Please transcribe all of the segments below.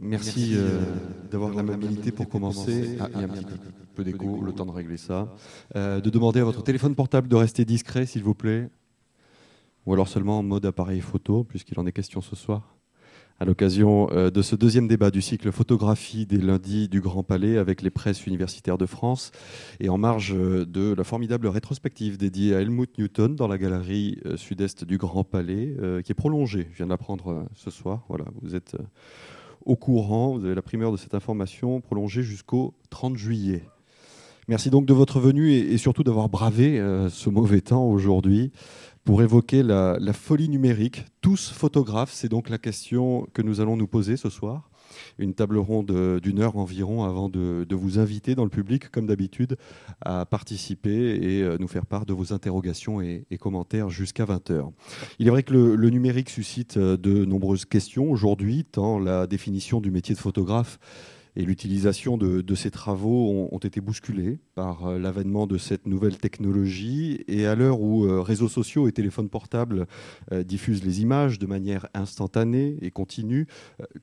Merci euh, d'avoir la mobilité pour commencer. Ah, il y a un petit peu d'écho, le temps de régler ça. Euh, de demander à votre téléphone portable de rester discret, s'il vous plaît. Ou alors seulement en mode appareil photo, puisqu'il en est question ce soir. À l'occasion euh, de ce deuxième débat du cycle photographie des lundis du Grand Palais avec les presses universitaires de France et en marge de la formidable rétrospective dédiée à Helmut Newton dans la galerie sud-est du Grand Palais, qui est prolongée. Je viens de l'apprendre ce soir. Voilà, vous êtes au courant. Vous avez la primeur de cette information prolongée jusqu'au 30 juillet. Merci donc de votre venue et, surtout d'avoir bravé euh, ce mauvais temps aujourd'hui pour évoquer la, folie numérique. Tous photographes, c'est donc la question que nous allons nous poser ce soir une table ronde d'une heure environ avant de, vous inviter dans le public, comme d'habitude, à participer et euh, nous faire part de vos interrogations et, commentaires jusqu'à 20h. Il est vrai que le, numérique suscite euh, de nombreuses questions aujourd'hui, tant la définition du métier de photographe et l'utilisation de, ces travaux ont, été bousculés par euh, l'avènement de cette nouvelle technologie. Et à l'heure où euh, réseaux sociaux et téléphones portables euh, diffusent les images de manière instantanée et continue,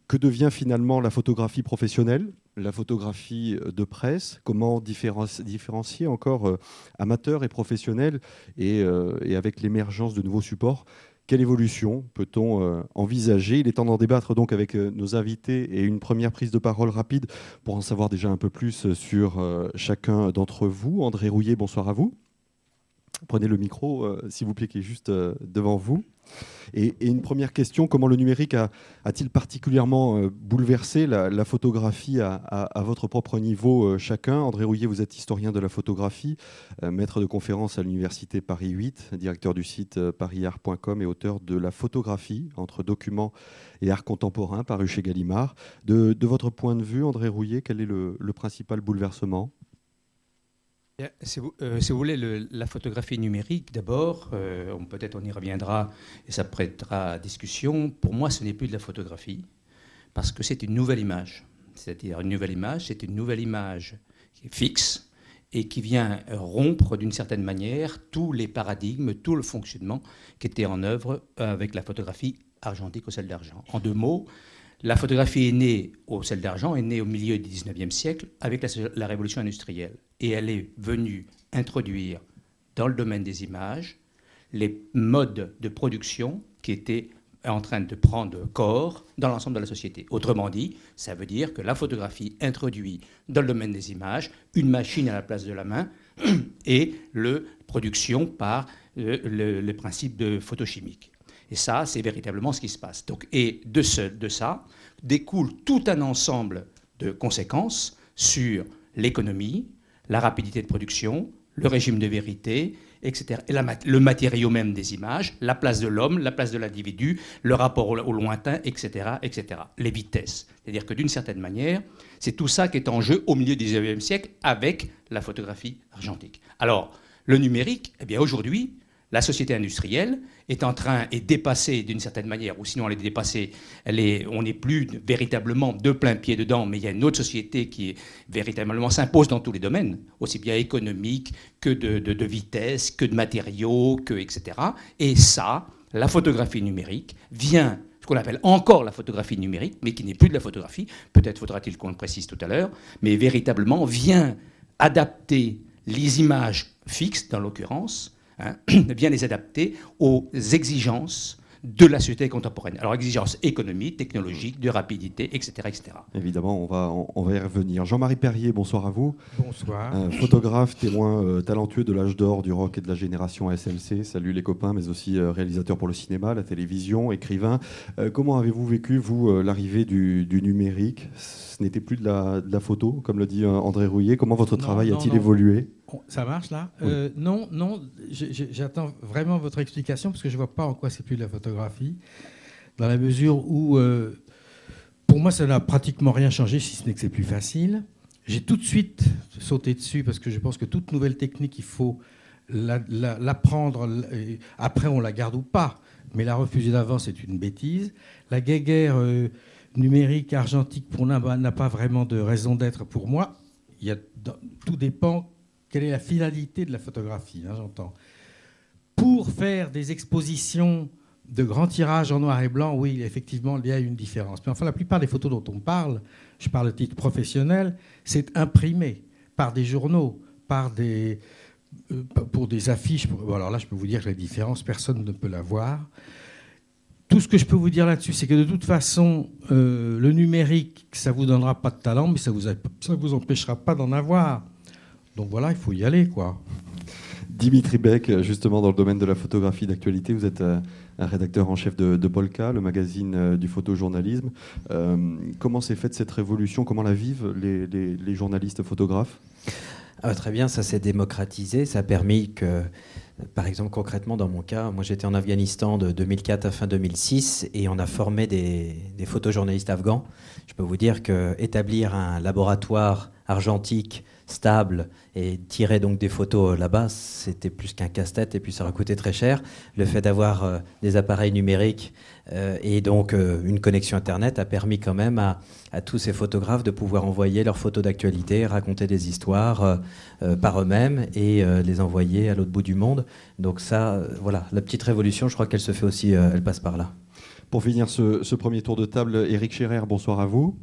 que devient finalement la photographie professionnelle la photographie de presse, comment différencier encore amateurs et professionnels et avec l'émergence de nouveaux supports, quelle évolution peut-on euh, envisager? Il est temps d'en débattre donc avec euh, nos invités et une première prise de parole rapide pour en savoir déjà un peu plus sur euh, chacun d'entre vous. André Rouillet, bonsoir à vous. Prenez le micro, s'il vous plaît, qui est juste devant vous. Et, une première question, comment le numérique a-t-il particulièrement euh, bouleversé la, photographie à, votre propre niveau euh, chacun? André Rouillet, vous êtes historien de la photographie, euh, maître de conférence à l'Université Paris 8, directeur du site parisart.com et auteur de La photographie entre documents et art contemporain, paru chez Gallimard. De, votre point de vue, André Rouillet, quel est le principal bouleversement? Si vous, euh, si vous, voulez, la photographie numérique, d'abord, euh, peut-être on y reviendra et ça prêtera à discussion. Pour moi, ce n'est plus de la photographie parce que c'est une nouvelle image. C'est-à-dire une nouvelle image, c'est une nouvelle image qui est fixe et qui vient rompre d'une certaine manière tous les paradigmes, tout le fonctionnement qui était en œuvre avec la photographie argentique au sel d'argent. En deux mots, la photographie est née au sel d'argent, est née au milieu du 19e siècle avec la, révolution industrielle. Et elle est venue introduire dans le domaine des images les modes de production qui étaient en train de prendre corps dans l'ensemble de la société. Autrement dit, ça veut dire que la photographie introduit dans le domaine des images une machine à la place de la main et la production par euh, le, le principe de photochimique. Et ça, c'est véritablement ce qui se passe. Donc, et de, ce, de ça découle tout un ensemble de conséquences sur l'économie, la rapidité de production, le régime de vérité, etc. Et le matériau même des images, la place de l'homme, la place de l'individu, le rapport au, lointain, etc., etc. Les vitesses. C'est-à-dire que d'une certaine manière, c'est tout ça qui est en jeu au milieu du XIXe siècle avec la photographie argentique. Alors, le numérique, eh bien aujourd'hui, la société industrielle est en train, est dépassée d'une certaine manière, ou sinon elle est dépassée, elle est, on n'est plus véritablement de plein pied dedans, mais il y a une autre société qui véritablement s'impose dans tous les domaines, aussi bien économique que de, vitesse, que de matériaux, que etc. Et ça, la photographie numérique vient ce qu'on appelle encore la photographie numérique, mais qui n'est plus de la photographie, peut-être faudra-t-il qu'on le précise tout à l'heure, mais véritablement vient adapter les images fixes, dans l'occurrence, hein, bien les adapter aux exigences de la société contemporaine. Alors exigences économiques, technologiques, de rapidité, etc. etc. Évidemment, on va, on, va y revenir. Jean-Marie Perrier, bonsoir à vous. Bonsoir. photographe, témoin euh, talentueux de l'âge d'or du rock et de la génération SLC. Salut les copains, mais aussi euh, réalisateur pour le cinéma, la télévision, écrivain. Euh, comment avez-vous vécu, vous, l'arrivée du, numérique? Ce n'était plus de la, photo, comme le dit André Rouillet. Comment votre travail a-t-il évolué? Ça marche là euh, Non, non, j'attends vraiment votre explication parce que je ne vois pas en quoi c'est plus de la photographie, dans la mesure où, euh, pour moi, ça n'a pratiquement rien changé, si ce n'est que c'est plus facile. J'ai tout de suite sauté dessus parce que je pense que toute nouvelle technique, il faut l'apprendre. après, on la garde ou pas, mais la refuser d'avance, c'est une bêtise. La guéguerre euh, numérique argentique, pour n'a pas vraiment de raison d'être pour moi. Il y a, tout dépend quelle est la finalité de la photographie, hein, j'entends. Pour faire des expositions de grands tirages en noir et blanc, oui, effectivement, il y a une différence. Mais enfin, la plupart des photos dont on parle, je parle de titre professionnel, c'est imprimé par des journaux, par des, euh, pour des affiches. alors là, je peux vous dire que la différence, personne ne peut la voir. Tout ce que je peux vous dire là-dessus, c'est que de toute façon, euh, le numérique, ça vous donnera pas de talent, mais ça ça vous empêchera pas d'en avoir. Donc voilà, il faut y aller, quoi. Dimitri Beck, justement dans le domaine de la photographie d'actualité, vous êtes euh, un rédacteur en chef de, Polka, le magazine euh, du photojournalisme. Euh, comment s'est faite cette révolution? Comment la vivent les, journalistes photographes? Ah, Très bien, ça s'est démocratisé. Ça a permis que, par exemple, concrètement, dans mon cas, moi j'étais en Afghanistan de 2004 à fin 2006 et on a formé des, des photojournalistes afghans. Je peux vous dire qu'établir un laboratoire argentique stable et tirer donc des photos là-bas, c'était plus qu'un casse-tête et puis ça aurait coûté très cher. Le fait d'avoir euh, des appareils numériques euh, et donc euh, une connexion Internet a permis quand même à, tous ces photographes de pouvoir envoyer leurs photos d'actualité, raconter des histoires par eux-mêmes et les envoyer à l'autre bout du monde. Donc ça, voilà, la petite révolution, je crois qu'elle se fait aussi, elle passe par là. Pour finir ce, premier tour de table, Éric Scherer, bonsoir à vous.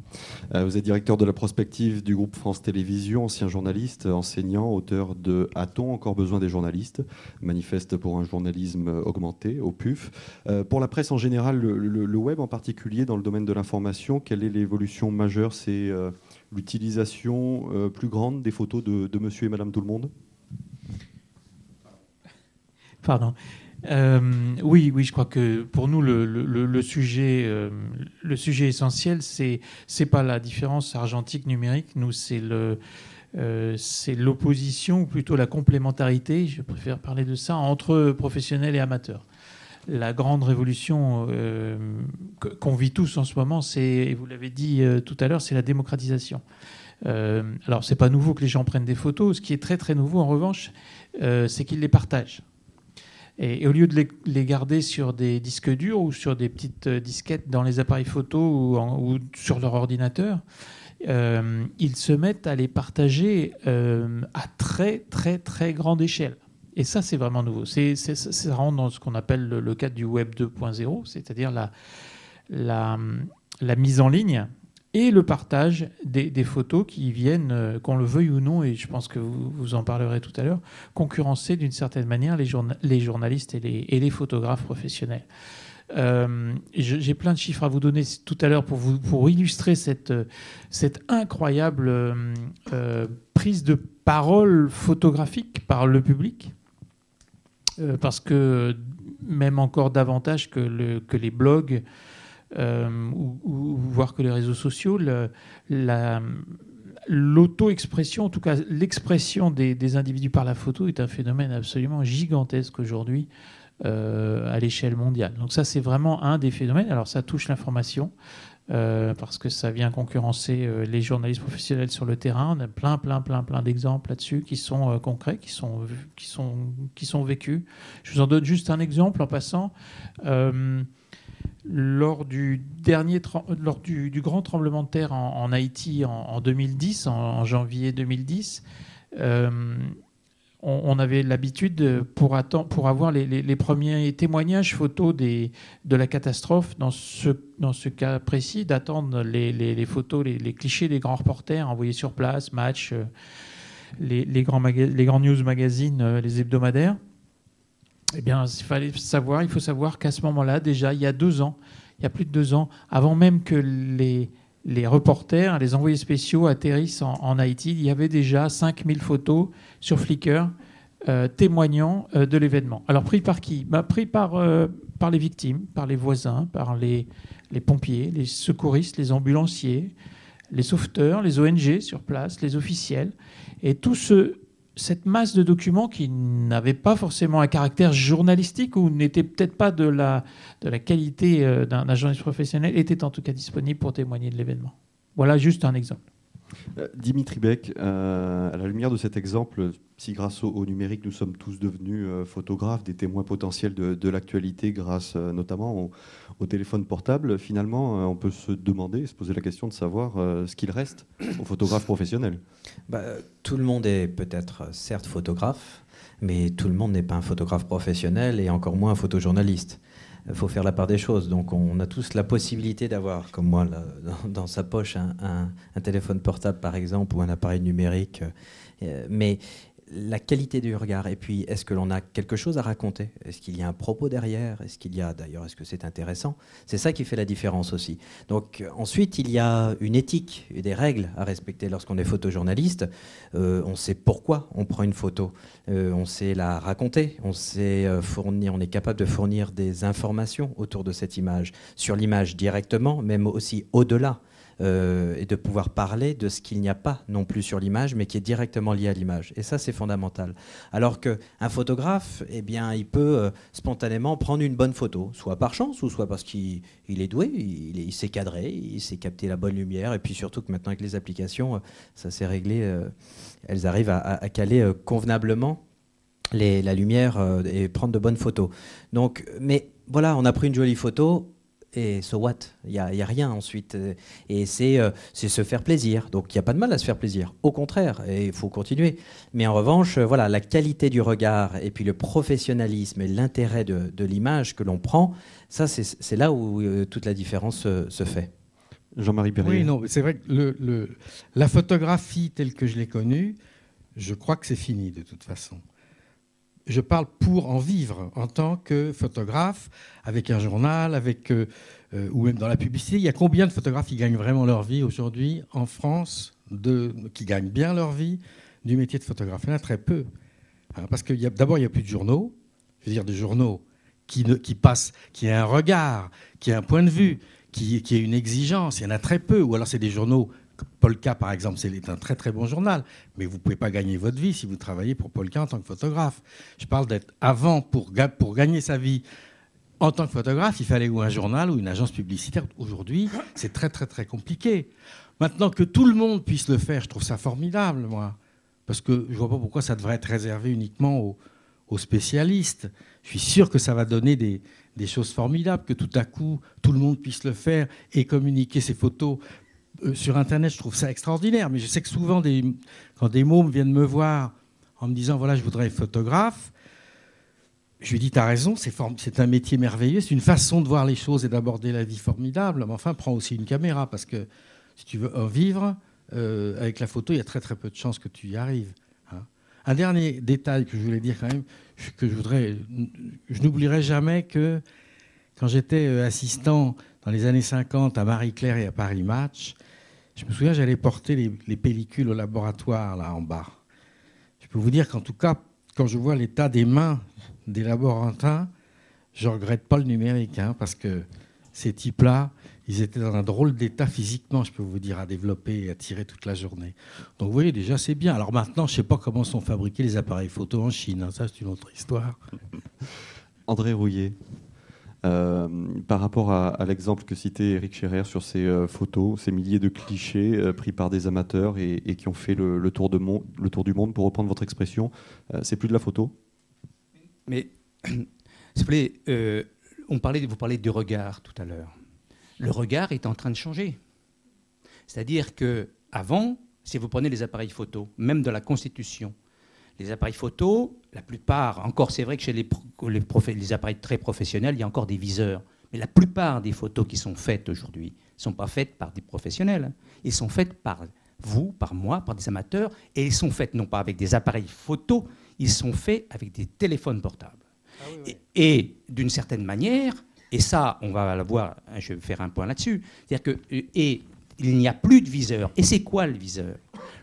Euh, vous êtes directeur de la prospective du groupe France Télévisions, ancien journaliste, enseignant, auteur de A-t-on encore besoin des journalistes Manifeste pour un journalisme augmenté au PUF. Euh, pour la presse en général, le, web en particulier, dans le domaine de l'information, quelle est l'évolution majeure? C'est euh, l'utilisation plus grande des photos de, de monsieur et madame tout le monde? Pardon. Euh, oui, oui, je crois que pour nous, le, sujet, euh, le sujet essentiel, c'est c'est pas la différence argentique numérique. Nous, euh, c'est l'opposition ou plutôt la complémentarité. Je préfère parler de ça entre professionnels et amateurs. La grande révolution qu'on vit tous en ce moment, c'est, vous l'avez dit tout à l'heure, c'est la démocratisation. alors, c'est pas nouveau que les gens prennent des photos. Ce qui est très très nouveau, en revanche, c'est qu'ils les partagent. Et, au lieu de les, garder sur des disques durs ou sur des petites euh, disquettes dans les appareils photo ou, sur leur ordinateur, euh, ils se mettent à les partager euh, à très très très grande échelle. Et ça, c'est vraiment nouveau. C'est, ça rentre dans ce qu'on appelle le, cadre du Web 2.0, c'est-à-dire la, la mise en ligne et le partage des, photos qui viennent, euh, qu'on le veuille ou non, et je pense que vous, vous en parlerez tout à l'heure, concurrencer d'une certaine manière les, journalistes et les, photographes professionnels. Euh, j'ai plein de chiffres à vous donner tout à l'heure pour, pour illustrer cette, cette incroyable euh, prise de parole photographique par le public. parce que même encore davantage que, le, que les blogs, euh, ou, voir que les réseaux sociaux, l'auto-expression, en tout cas l'expression des, individus par la photo est un phénomène absolument gigantesque aujourd'hui euh, à l'échelle mondiale. Donc ça, c'est vraiment un des phénomènes. Alors ça touche l'information. Euh, parce que ça vient concurrencer les journalistes professionnels sur le terrain. On a plein, plein, plein, plein d'exemples là-dessus qui sont concrets, qui sont, vécus. Je vous en donne juste un exemple en passant lors du dernier lors du, grand tremblement de terre en, Haïti en, 2010, en, janvier 2010, euh, on, avait l'habitude pour, pour avoir les, premiers témoignages photos de la catastrophe, dans ce, dans ce cas précis, d'attendre les, photos, les, clichés des grands reporters envoyés sur place, match, euh, les, grands les grands news magazines, euh, les hebdomadaires. Eh bien, il faut savoir qu'à ce moment-là, déjà, il y a deux ans, il y a plus de deux ans, avant même que les, reporters, les envoyés spéciaux atterrissent en, Haïti, il y avait déjà 5000 photos sur Flickr euh, témoignant euh, de l'événement. Alors, pris par qui? Bah, Pris par, euh, par les victimes, par les voisins, par les, les pompiers, les secouristes, les ambulanciers, les sauveteurs, les ONG sur place, les officiels. Et tout ce, cette masse de documents qui n'avaient pas forcément un caractère journalistique ou n'étaient peut-être pas de la, de la qualité euh, d'un journaliste professionnel étaient en tout cas disponibles pour témoigner de l'événement. Voilà juste un exemple. Euh, Dimitri Beck, euh, à la lumière de cet exemple, si grâce au, numérique nous sommes tous devenus photographes, des témoins potentiels de, l'actualité grâce notamment au, téléphone portable, finalement on peut se demander, se poser la question de savoir ce qu'il reste aux photographes professionnels. Bah, tout le monde est peut-être certes photographe, mais tout le monde n'est pas un photographe professionnel et encore moins un photojournaliste. Il faut faire la part des choses. Donc on a tous la possibilité d'avoir, comme moi, dans, sa poche, un, un, téléphone portable par exemple ou un appareil numérique. mais la qualité du regard et puis est-ce que l'on a quelque chose à raconter? Est-ce qu'il y a un propos derrière? Est-ce qu'il y a d'ailleurs est-ce que c'est intéressant? C'est ça qui fait la différence aussi. Donc euh, ensuite il y a une éthique et des règles à respecter lorsqu'on est photojournaliste. Euh, on sait pourquoi on prend une photo, euh, on sait la raconter, on sait fournir, on est capable de fournir des informations autour de cette image, sur l'image directement, même aussi au-delà. Euh, et de pouvoir parler de ce qu'il n'y a pas non plus sur l'image, mais qui est directement lié à l'image. Et ça, c'est fondamental. Alors qu'un photographe, eh bien, il peut euh, spontanément prendre une bonne photo, soit par chance, ou soit parce qu'il est doué, il, s'est cadré, il sait capter la bonne lumière, et puis surtout que maintenant avec les applications, euh, ça s'est réglé, elles arrivent à, caler convenablement la lumière et prendre de bonnes photos. Donc, mais voilà, on a pris une jolie photo, et so what? Il n'y a, a, rien ensuite. Et euh, c'est se faire plaisir. Donc il n'y a pas de mal à se faire plaisir. Au contraire, et il faut continuer. Mais en revanche, euh, voilà, la qualité du regard et puis le professionnalisme et l'intérêt de, de l'image que l'on prend, ça c'est là où euh, toute la différence se, fait. Jean-Marie Perrier. Oui, non, c'est vrai que le, le, la photographie telle que je l'ai connue, je crois que c'est fini de toute façon je parle pour en vivre en tant que photographe, avec un journal, avec, euh, euh, ou même dans la publicité. Il y a combien de photographes qui gagnent vraiment leur vie aujourd'hui en France, qui gagnent bien leur vie du métier de photographe? Il y en a très peu. Hein, parce que d'abord, il n'y a plus de journaux, je veux dire des journaux qui, passent, qui ont un regard, qui ont un point de vue, qui, qui une exigence. Il y en a très peu. Ou alors c'est des journaux Polka, par exemple, c'est un très très bon journal, mais vous ne pouvez pas gagner votre vie si vous travaillez pour Polka en tant que photographe. Je parle d'être avant, pour, gagner sa vie en tant que photographe, il fallait ou un journal ou une agence publicitaire. Aujourd'hui, c'est très très très compliqué. Maintenant que tout le monde puisse le faire, je trouve ça formidable, moi. Parce que je ne vois pas pourquoi ça devrait être réservé uniquement aux, spécialistes. Je suis sûr que ça va donner des, des, choses formidables, que tout à coup, tout le monde puisse le faire et communiquer ses photos sur Internet, je trouve ça extraordinaire. Mais je sais que souvent, quand des mômes viennent me voir en me disant voilà, je voudrais être photographe, je lui dis tu as raison, c'est un métier merveilleux, c'est une façon de voir les choses et d'aborder la vie formidable. Mais enfin, prends aussi une caméra parce que si tu veux en vivre, euh, avec la photo, il y a très très peu de chances que tu y arrives. Hein. Un dernier détail que je voulais dire quand même, que je voudrais, je n'oublierai jamais que quand j'étais euh, assistant dans les années 50 à Marie-Claire et à Paris Match, je me souviens, j'allais porter les, pellicules au laboratoire, là en bas. Je peux vous dire qu'en tout cas, quand je vois l'état des mains des laborantins, je regrette pas le numérique, hein, parce que ces types-là, ils étaient dans un drôle d'état physiquement, je peux vous dire, à développer et à tirer toute la journée. Donc vous voyez, déjà, c'est bien. Alors maintenant, je ne sais pas comment sont fabriqués les appareils photo en Chine. Hein, ça, c'est une autre histoire. André Rouillet. Euh, par rapport à, l'exemple que citait Eric Scherer sur ces euh, photos, ces milliers de clichés euh, pris par des amateurs et, qui ont fait le, tour du monde, pour reprendre votre expression, c'est plus de la photo Mais, s'il vous plaît, on parlait, vous parlez du regard tout à l'heure. Le regard est en train de changer. C'est-à-dire que avant, si vous prenez les appareils photo, même de la Constitution, les appareils photo, la plupart, encore c'est vrai que chez les, les, appareils très professionnels, il y a encore des viseurs. Mais la plupart des photos qui sont faites aujourd'hui ne sont pas faites par des professionnels. Elles sont faites par vous, par moi, par des amateurs. Et elles sont faites non pas avec des appareils photo, ils sont faits avec des téléphones portables. Ah et, d'une certaine manière, et ça, on va le voir, hein, je vais faire un point là-dessus, c'est-à-dire que et il n'y a plus de viseur. Et c'est quoi le viseur?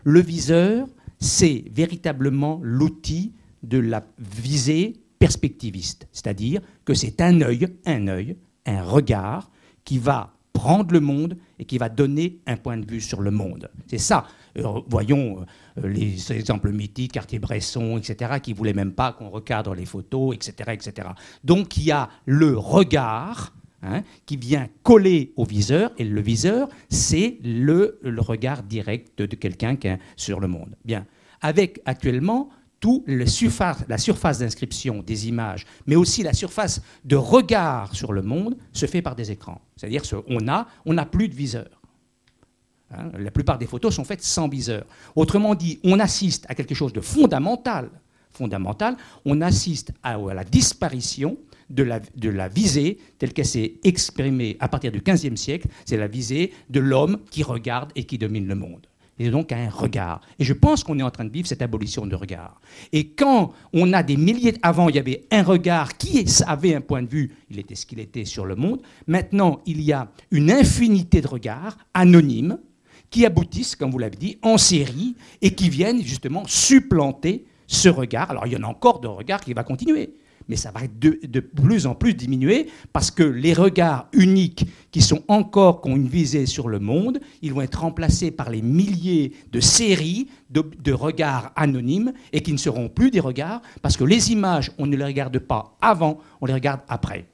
Le viseur, c'est véritablement l'outil de la visée perspectiviste, c'est-à-dire que c'est un œil, un œil, un regard qui va prendre le monde et qui va donner un point de vue sur le monde. C'est ça. Euh, voyons euh, les exemples mythiques, Cartier-Bresson, etc., qui ne voulaient même pas qu'on recadre les photos, etc., etc. Donc il y a le regard hein, qui vient coller au viseur, et le viseur, c'est le, regard direct de quelqu'un sur le monde. Bien. Avec actuellement tout la surface d'inscription des images, mais aussi la surface de regard sur le monde, se fait par des écrans. C'est-à-dire qu'on n'a on a plus de viseur. Hein, la plupart des photos sont faites sans viseur. Autrement dit, on assiste à quelque chose de fondamental. Fondamental, on assiste à, la disparition de la, visée telle qu'elle s'est exprimée à partir du XVe siècle. C'est la visée de l'homme qui regarde et qui domine le monde. Et donc un regard. Et je pense qu'on est en train de vivre cette abolition de regard. Et quand on a des milliers... Avant, il y avait un regard qui avait un point de vue, il était ce qu'il était sur le monde. Maintenant, il y a une infinité de regards anonymes qui aboutissent, comme vous l'avez dit, en série et qui viennent justement supplanter ce regard. Alors il y en a encore de regards qui va continuer mais ça va de, de, plus en plus diminuer parce que les regards uniques qui sont encore, qui ont une visée sur le monde, ils vont être remplacés par les milliers de séries de, de regards anonymes et qui ne seront plus des regards parce que les images, on ne les regarde pas avant, on les regarde après.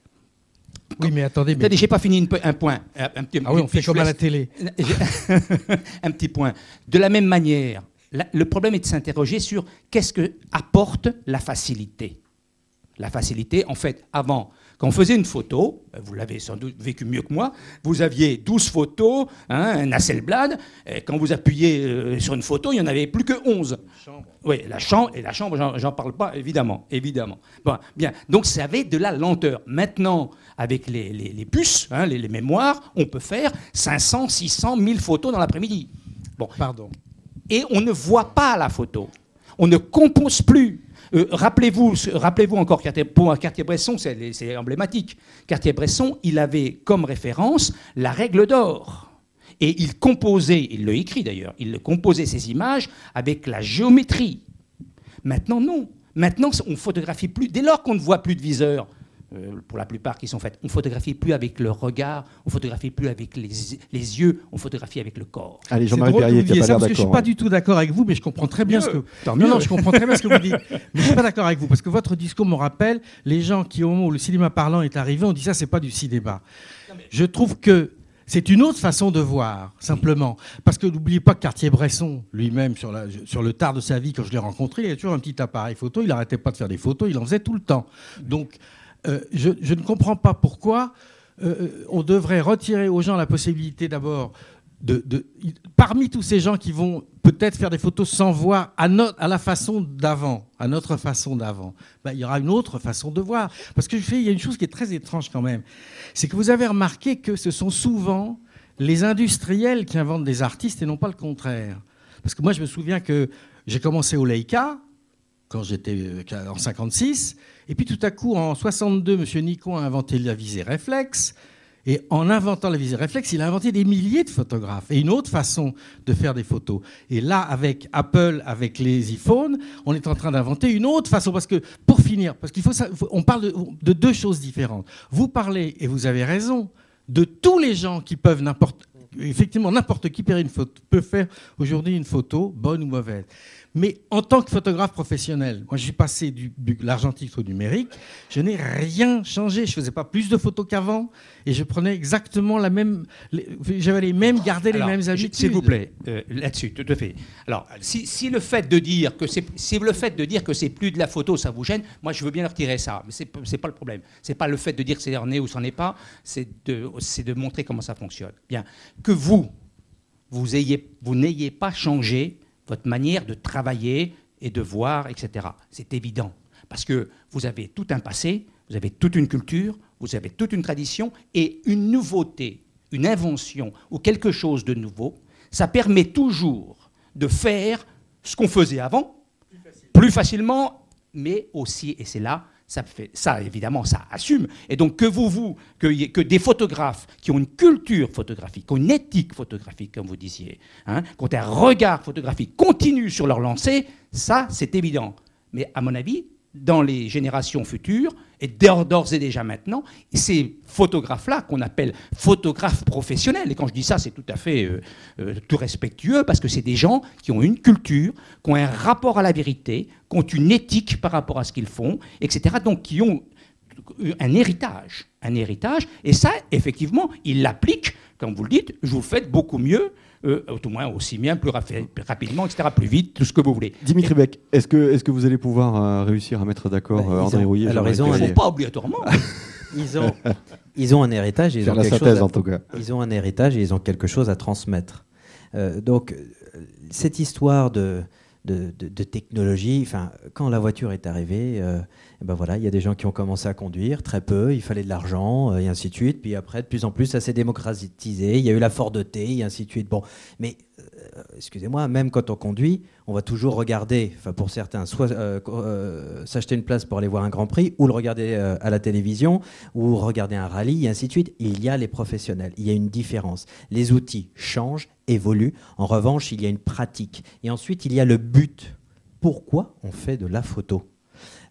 Oui, mais attendez. Mais... J'ai pas fini une, un point. Un petit, ah oui, on fait comme à la télé. un petit point. De la même manière, la, le problème est de s'interroger sur qu'est-ce que apporte la facilité. La facilité, en fait, avant, quand on faisait une photo, ben, vous l'avez sans doute vécu mieux que moi, vous aviez 12 photos, hein, un Hasselblad, et quand vous appuyez euh, sur une photo, il n'y en avait plus que 11. Oui, la chambre, et la chambre, j'en parle pas, évidemment, évidemment. Bon, bien, donc ça avait de la lenteur. Maintenant, avec les, puces, hein, les, les, mémoires, on peut faire 500, 600, 1000 photos dans l'après-midi. Bon. Pardon. Et on ne voit pas la photo. On ne compose plus. Euh, rappelez-vous, rappelez-vous encore, pour Cartier-Bresson, c'est emblématique. Cartier-Bresson, il avait comme référence la règle d'or. Et il composait, il l'a écrit d'ailleurs, il composait ses images avec la géométrie. Maintenant, non. Maintenant, on photographie plus. Dès lors qu'on ne voit plus de viseur, pour la plupart qui sont faites. On photographie plus avec le regard, on photographie plus avec les, les yeux, on photographie avec le corps. Allez, Jean-Marie Perrier, tu ça parce que je suis pas du tout d'accord avec vous, mais je comprends très bien ce que. Non, non, je comprends très bien ce que vous dites. Mais je suis pas d'accord avec vous parce que votre discours me rappelle les gens qui, au moment où le cinéma parlant est arrivé, ont dit ça, c'est pas du cinéma. Je trouve que c'est une autre façon de voir, simplement. Parce que n'oubliez pas que Cartier-Bresson, lui-même, sur, sur, le tard de sa vie, quand je l'ai rencontré, il avait toujours un petit appareil photo. Il n'arrêtait pas de faire des photos, il en faisait tout le temps. Donc, euh, je, ne comprends pas pourquoi euh, euh, on devrait retirer aux gens la possibilité d'abord de, parmi tous ces gens qui vont peut-être faire des photos sans voir à, à la façon d'avant, à notre façon d'avant, ben, il y aura une autre façon de voir. Parce que je fais, il y a une chose qui est très étrange quand même, c'est que vous avez remarqué que ce sont souvent les industriels qui inventent des artistes et non pas le contraire. Parce que moi, je me souviens que j'ai commencé au Leica quand j'étais en 56. Et puis tout à coup, en 62, M. Nikon a inventé la visée réflexe. Et en inventant la visée réflexe, il a inventé des milliers de photographes et une autre façon de faire des photos. Et là, avec Apple, avec les iPhones, on est en train d'inventer une autre façon. Parce que, pour finir, parce qu'il faut, on parle de, de, deux choses différentes. Vous parlez, et vous avez raison, de tous les gens qui peuvent n'importe, effectivement, n'importe qui peut faire aujourd'hui une photo, bonne ou mauvaise. Mais en tant que photographe professionnel, moi je suis passé du, l'argentique au numérique, je n'ai rien changé. Je faisais pas plus de photos qu'avant et je prenais exactement la même. J'avais les mêmes, gardé les mêmes habitudes. S'il vous plaît, euh, là-dessus, tout à fait. Alors, si, le fait de dire que c'est, si le fait de dire que c'est plus de la photo, ça vous gêne, moi je veux bien retirer ça, mais c'est, c'est pas le problème. C'est pas le fait de dire que c'est en est ou c'en est pas, c'est de, c'est de montrer comment ça fonctionne. Bien, que vous, vous ayez, vous n'ayez pas changé votre manière de travailler et de voir, etc. C'est évident. Parce que vous avez tout un passé, vous avez toute une culture, vous avez toute une tradition et une nouveauté, une invention ou quelque chose de nouveau, ça permet toujours de faire ce qu'on faisait avant, plus facilement, mais aussi, et c'est là ça, évidemment, ça assume. Et donc, que vous, vous que, que des photographes qui ont une culture photographique, qui ont une éthique photographique, comme vous disiez, hein, qui ont un regard photographique continu sur leur lancée, ça, c'est évident. Mais à mon avis, dans les générations futures, et d'ores et déjà maintenant, ces photographes-là, qu'on appelle photographes professionnels, et quand je dis ça, c'est tout à fait euh, euh, tout respectueux, parce que c'est des gens qui ont une culture, qui ont un rapport à la vérité, qui ont une éthique par rapport à ce qu'ils font, etc., donc qui ont un héritage, un héritage, et ça, effectivement, ils l'appliquent, comme vous le dites, vous le faites beaucoup mieux euh, au moins aussi bien, plus rapidement, etc., plus vite, tout ce que vous voulez. Dimitri Beck, est-ce que, est que vous allez pouvoir euh, réussir à mettre d'accord bah, euh, André Rouillet Alors, ils ont pas obligatoirement. ils, ont, ils ont un héritage. Ils ont la synthèse, en tout cas. Ils ont un héritage et ils ont quelque chose à transmettre. donc, cette histoire de de, technologie. Enfin, quand la voiture est arrivée, euh, ben voilà, il y a des gens qui ont commencé à conduire, très peu, il fallait de l'argent, euh, et ainsi de suite. Puis après, de plus en plus, ça s'est démocratisé. Il y a eu la Ford T, et ainsi de suite. Bon, mais euh, excusez-moi, même quand on conduit, on va toujours regarder, enfin pour certains, soit euh, euh, s'acheter une place pour aller voir un Grand Prix, ou le regarder à la télévision, ou regarder un rallye, et ainsi de suite. Il y a les professionnels, il y a une différence. Les outils changent, évoluent. En revanche, il y a une pratique. Et ensuite, il y a le but. Pourquoi on fait de la photo?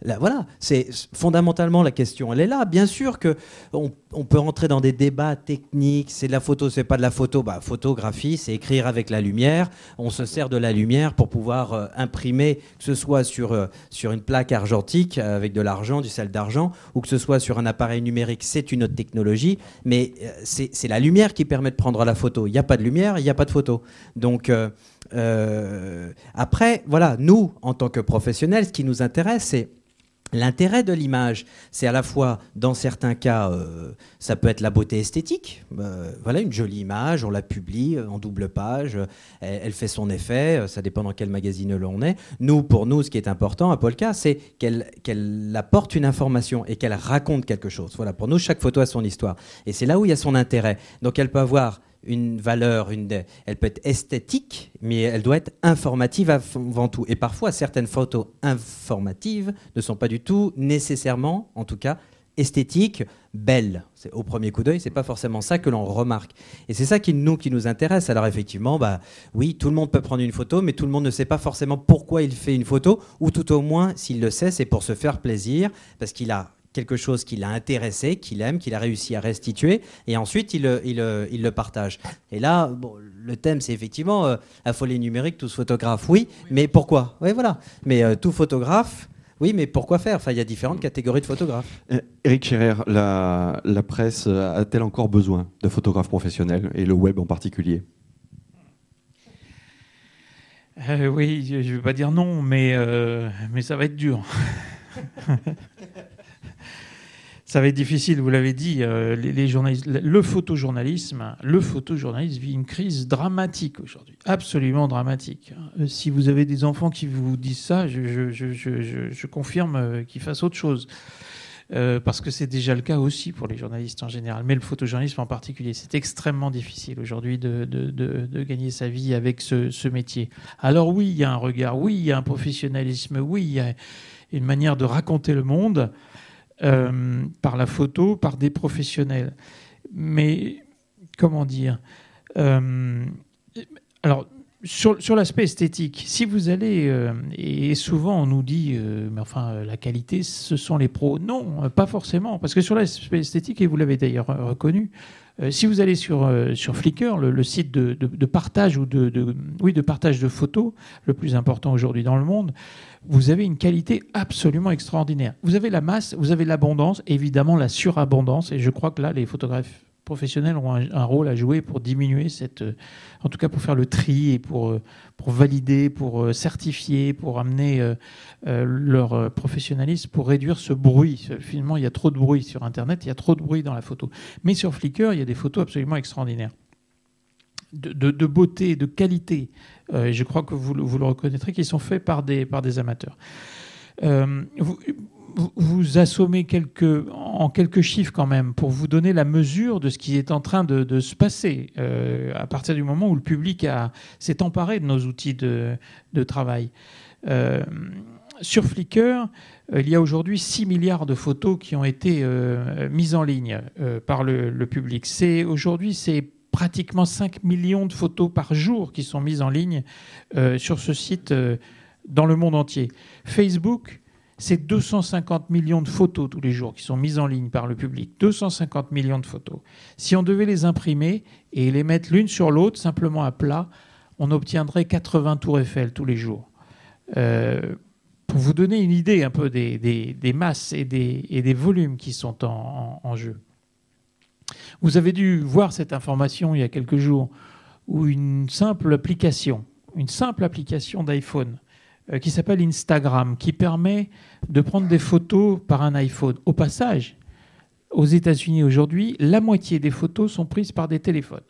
Voilà, c'est fondamentalement la question. Elle est là. Bien sûr que on, peut rentrer dans des débats techniques. C'est de la photo, c'est pas de la photo. Bah, photographie, c'est écrire avec la lumière. On se sert de la lumière pour pouvoir euh, imprimer, que ce soit sur euh, sur une plaque argentique avec de l'argent, du sel d'argent, ou que ce soit sur un appareil numérique. C'est une autre technologie, mais euh, c'est la lumière qui permet de prendre la photo. Il n'y a pas de lumière, il n'y a pas de photo. Donc après, voilà, nous, en tant que professionnels, ce qui nous intéresse, c'est L'intérêt de l'image, c'est à la fois, dans certains cas, euh, ça peut être la beauté esthétique. Euh, voilà, une jolie image, on la publie en double page, elle, fait son effet, euh, ça dépend dans quel magazine l'on est. Nous, pour nous, ce qui est important à Polka, c'est qu'elle apporte une information et qu'elle raconte quelque chose. Voilà, pour nous, chaque photo a son histoire. Et c'est là où il y a son intérêt. Donc elle peut avoir une valeur, une, elle peut être esthétique, mais elle doit être informative avant tout. Et parfois, certaines photos informatives ne sont pas du tout nécessairement, en tout cas, esthétiques, belles. Au premier coup d'œil, c'est pas forcément ça que l'on remarque. Et c'est ça qui nous qui nous intéresse. Alors effectivement, bah oui, tout le monde peut prendre une photo, mais tout le monde ne sait pas forcément pourquoi il fait une photo, ou tout au moins, s'il le sait, c'est pour se faire plaisir, parce qu'il a quelque chose qui l'a intéressé, qu'il aime, qu'il a réussi à restituer, et ensuite il, il, il le partage. Et là, bon, le thème, c'est effectivement euh, la folie numérique, tous photographes, oui, mais pourquoi? Oui, voilà. Mais euh, tout photographe, oui, mais pourquoi faire? Enfin, il y a différentes catégories de photographes. Eric euh, Scherer, la, la presse a-t-elle encore besoin de photographes professionnels, et le web en particulier? Oui, je ne vais pas dire non, mais, mais ça va être dur. ça va être difficile, vous l'avez dit. Euh, les, journalistes, le photojournalisme, le photojournalisme vit une crise dramatique aujourd'hui, absolument dramatique. Euh, si vous avez des enfants qui vous disent ça, je, confirme euh, qu'ils fassent autre chose. parce que c'est déjà le cas aussi pour les journalistes en général, mais le photojournalisme en particulier. C'est extrêmement difficile aujourd'hui de, gagner sa vie avec ce, métier. Alors oui, il y a un regard, oui, il y a un professionnalisme, oui, il y a une manière de raconter le monde. Euh, par la photo, par des professionnels. Mais comment dire euh, Alors, sur, sur l'aspect esthétique, si vous allez, euh, et souvent on nous dit, mais enfin, la qualité, ce sont les pros. Non, pas forcément, parce que sur l'aspect esthétique, et vous l'avez d'ailleurs reconnu, si vous allez sur, sur Flickr, le, site de, partage ou de, de, oui, de partage de photos, le plus important aujourd'hui dans le monde, vous avez une qualité absolument extraordinaire. Vous avez la masse, vous avez l'abondance, évidemment la surabondance, et je crois que là, les photographes professionnels ont un, rôle à jouer pour diminuer cette, euh, en tout cas pour faire le tri et pour, euh, pour valider, pour euh, certifier, pour amener leur professionnalisme, pour réduire ce bruit. Finalement, il y a trop de bruit sur Internet, il y a trop de bruit dans la photo. Mais sur Flickr, il y a des photos absolument extraordinaires. De, beauté, de qualité. Je crois que vous, vous, le reconnaîtrez, qui sont faits par des, par des amateurs. Vous, vous, assommez en quelques chiffres quand même pour vous donner la mesure de ce qui est en train de, se passer euh, à partir du moment où le public s'est emparé de nos outils de, travail. sur Flickr, il y a aujourd'hui 6 milliards de photos qui ont été mises en ligne par le, public. C'est aujourd'hui c'est pratiquement 5 millions de photos par jour qui sont mises en ligne euh, sur ce site euh, dans le monde entier. Facebook, c'est 250 millions de photos tous les jours qui sont mises en ligne par le public. 250 millions de photos. Si on devait les imprimer et les mettre l'une sur l'autre, simplement à plat, on obtiendrait 80 tours Eiffel tous les jours. Euh, pour vous donner une idée un peu des, masses et des, volumes qui sont en jeu. Vous avez dû voir cette information il y a quelques jours où une simple application, une simple application d'iPhone qui s'appelle Instagram, qui permet de prendre des photos par un iPhone. Au passage, aux États-Unis aujourd'hui, la moitié des photos sont prises par des téléphones.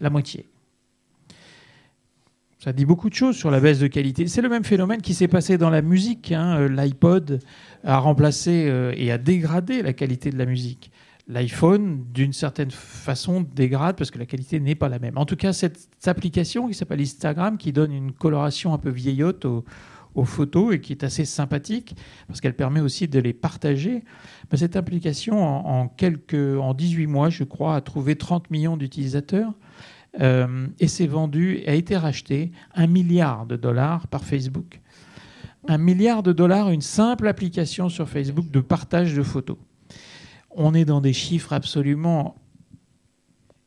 La moitié. Ça dit beaucoup de choses sur la baisse de qualité. C'est le même phénomène qui s'est passé dans la musique. Hein. Euh, L'iPod a remplacé euh, et a dégradé la qualité de la musique. L'iPhone, d'une certaine façon, dégrade parce que la qualité n'est pas la même. En tout cas, cette application qui s'appelle Instagram, qui donne une coloration un peu vieillotte aux, photos et qui est assez sympathique parce qu'elle permet aussi de les partager. Ben, cette application, en, quelques, en 18 mois, je crois, a trouvé 30 millions d'utilisateurs. Euh, et s'est vendu, a été racheté un milliard de dollars par Facebook. Un milliard de dollars, une simple application sur Facebook de partage de photos. On est dans des chiffres absolument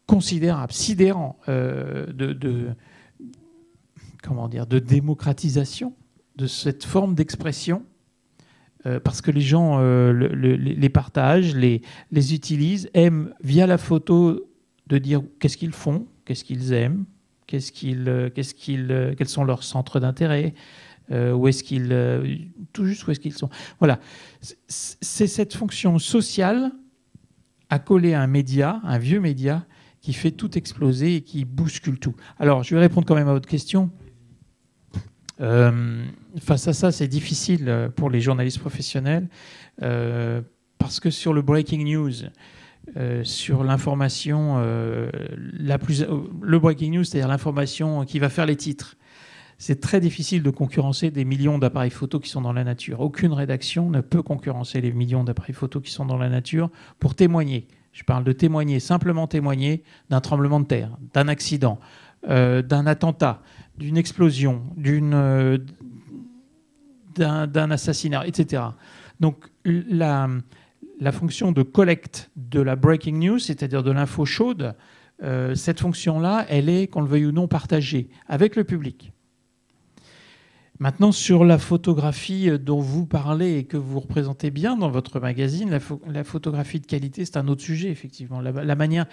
considérables, sidérants euh, de, comment dire, de démocratisation de cette forme d'expression. Euh, parce que les gens les partagent, les, les utilisent, aiment via la photo de dire qu'est-ce qu'ils font, qu'est-ce qu'ils aiment, qu'est-ce qu'ils, euh, qu'est-ce qu'ils, euh, quels sont leurs centres d'intérêt, euh, où est-ce qu'ils, tout juste où est-ce qu'ils sont. Voilà, c'est cette fonction sociale accolée à un média, un vieux média, qui fait tout exploser et qui bouscule tout. Alors, je vais répondre quand même à votre question. Face à ça, c'est difficile pour les journalistes professionnels parce que sur le breaking news, euh, sur l'information euh. Le breaking news, c'est-à-dire l'information qui va faire les titres. C'est très difficile de concurrencer des millions d'appareils photo qui sont dans la nature. Aucune rédaction ne peut concurrencer les millions d'appareils photo qui sont dans la nature pour témoigner. Je parle de témoigner, simplement témoigner d'un tremblement de terre, d'un accident, euh, d'un attentat, d'une explosion, d'une, d'un assassinat, etc. Donc la, la fonction de collecte de la breaking news, c'est-à-dire de l'info chaude, euh, cette fonction-là, elle est, qu'on le veuille ou non, partagée avec le public. Maintenant, sur la photographie dont vous parlez et que vous représentez bien dans votre magazine, la, photographie de qualité, c'est un autre sujet, effectivement. la manière,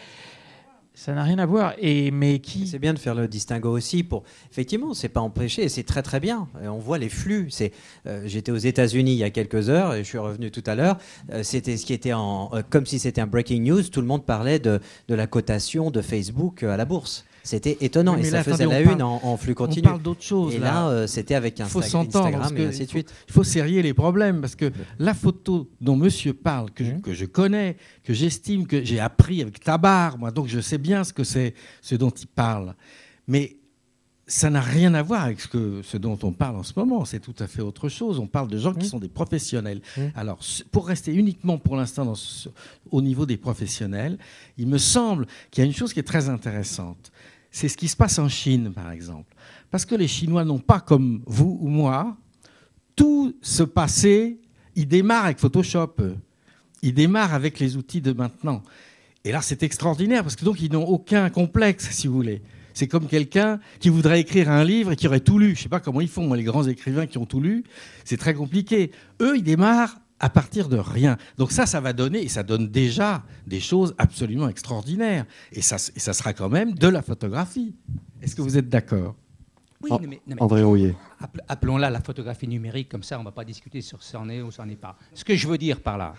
ça n'a rien à voir. Et, mais qui... C'est bien de faire le distinguo aussi. Pour... Effectivement, c'est pas empêché et c'est très très bien. on voit les flux. C'est, euh, j'étais aux États-Unis il y a quelques heures et je suis revenu tout à l'heure. Euh, c'était ce qui était en, euh, comme si c'était un breaking news. Tout le monde parlait de, de la cotation de Facebook à la bourse. C'était étonnant et ça faisait la une en, flux continu. On parle d'autre chose. Et là, euh, c'était avec Instagram et ainsi de suite. Il faut, serrer les problèmes parce que la photo dont Monsieur parle, que, je, mmh. que je connais, que j'estime, que j'ai appris avec Tabar, moi, donc je sais bien ce que c'est, ce dont il parle. Mais ça n'a rien à voir avec ce, que, ce dont on parle en ce moment. C'est tout à fait autre chose. On parle de gens qui mmh. sont des professionnels. Mmh. Alors, pour rester uniquement pour l'instant au niveau des professionnels, il me semble qu'il y a une chose qui est très intéressante c'est ce qui se passe en Chine, par exemple. Parce que les Chinois n'ont pas, comme vous ou moi, tout ce passé. Ils démarrent avec Photoshop. Ils démarrent avec les outils de maintenant. Et là, c'est extraordinaire, parce que donc, ils n'ont aucun complexe, si vous voulez. C'est comme quelqu'un qui voudrait écrire un livre et qui aurait tout lu. Je ne sais pas comment ils font, les grands écrivains qui ont tout lu. C'est très compliqué. Eux, ils démarrent à partir de rien. Donc ça, ça va donner, et ça donne déjà des choses absolument extraordinaires. Et ça, ça sera quand même de la photographie. Est-ce que vous êtes d'accord? Oui, mais, André Rouillet. Appelons-la la photographie numérique, comme ça on ne va pas discuter sur ce en est ou ce n'en est pas. Ce que je veux dire par là,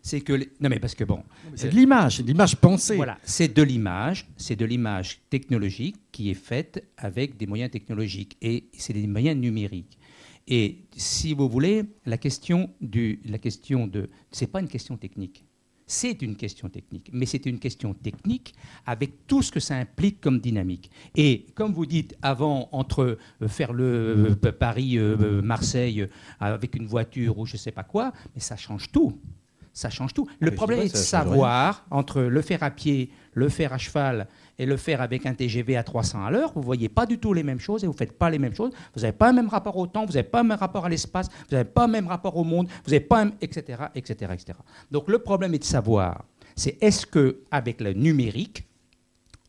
c'est que... Non mais parce que bon... C'est de l'image, c'est de l'image pensée. Voilà, c'est de l'image, c'est de l'image technologique qui est faite avec des moyens technologiques, et c'est des moyens numériques. Et si vous voulez, la question, du, la question de... Ce n'est pas une question technique. C'est une question technique, mais c'est une question technique avec tout ce que ça implique comme dynamique. Et comme vous dites avant, entre euh, faire le euh, Paris-Marseille euh, avec une voiture ou je ne sais pas quoi, mais ça change tout. Ça change tout. Le problème est de savoir, entre le faire à pied, le faire à cheval et le faire avec un TGV à 300 à l'heure, vous ne voyez pas du tout les mêmes choses et vous ne faites pas les mêmes choses. Vous n'avez pas le même rapport au temps, vous n'avez pas le même rapport à l'espace, vous n'avez pas le même rapport au monde, vous n'avez pas, etc., etc., etc. Donc le problème est de savoir, c'est est-ce que avec le numérique,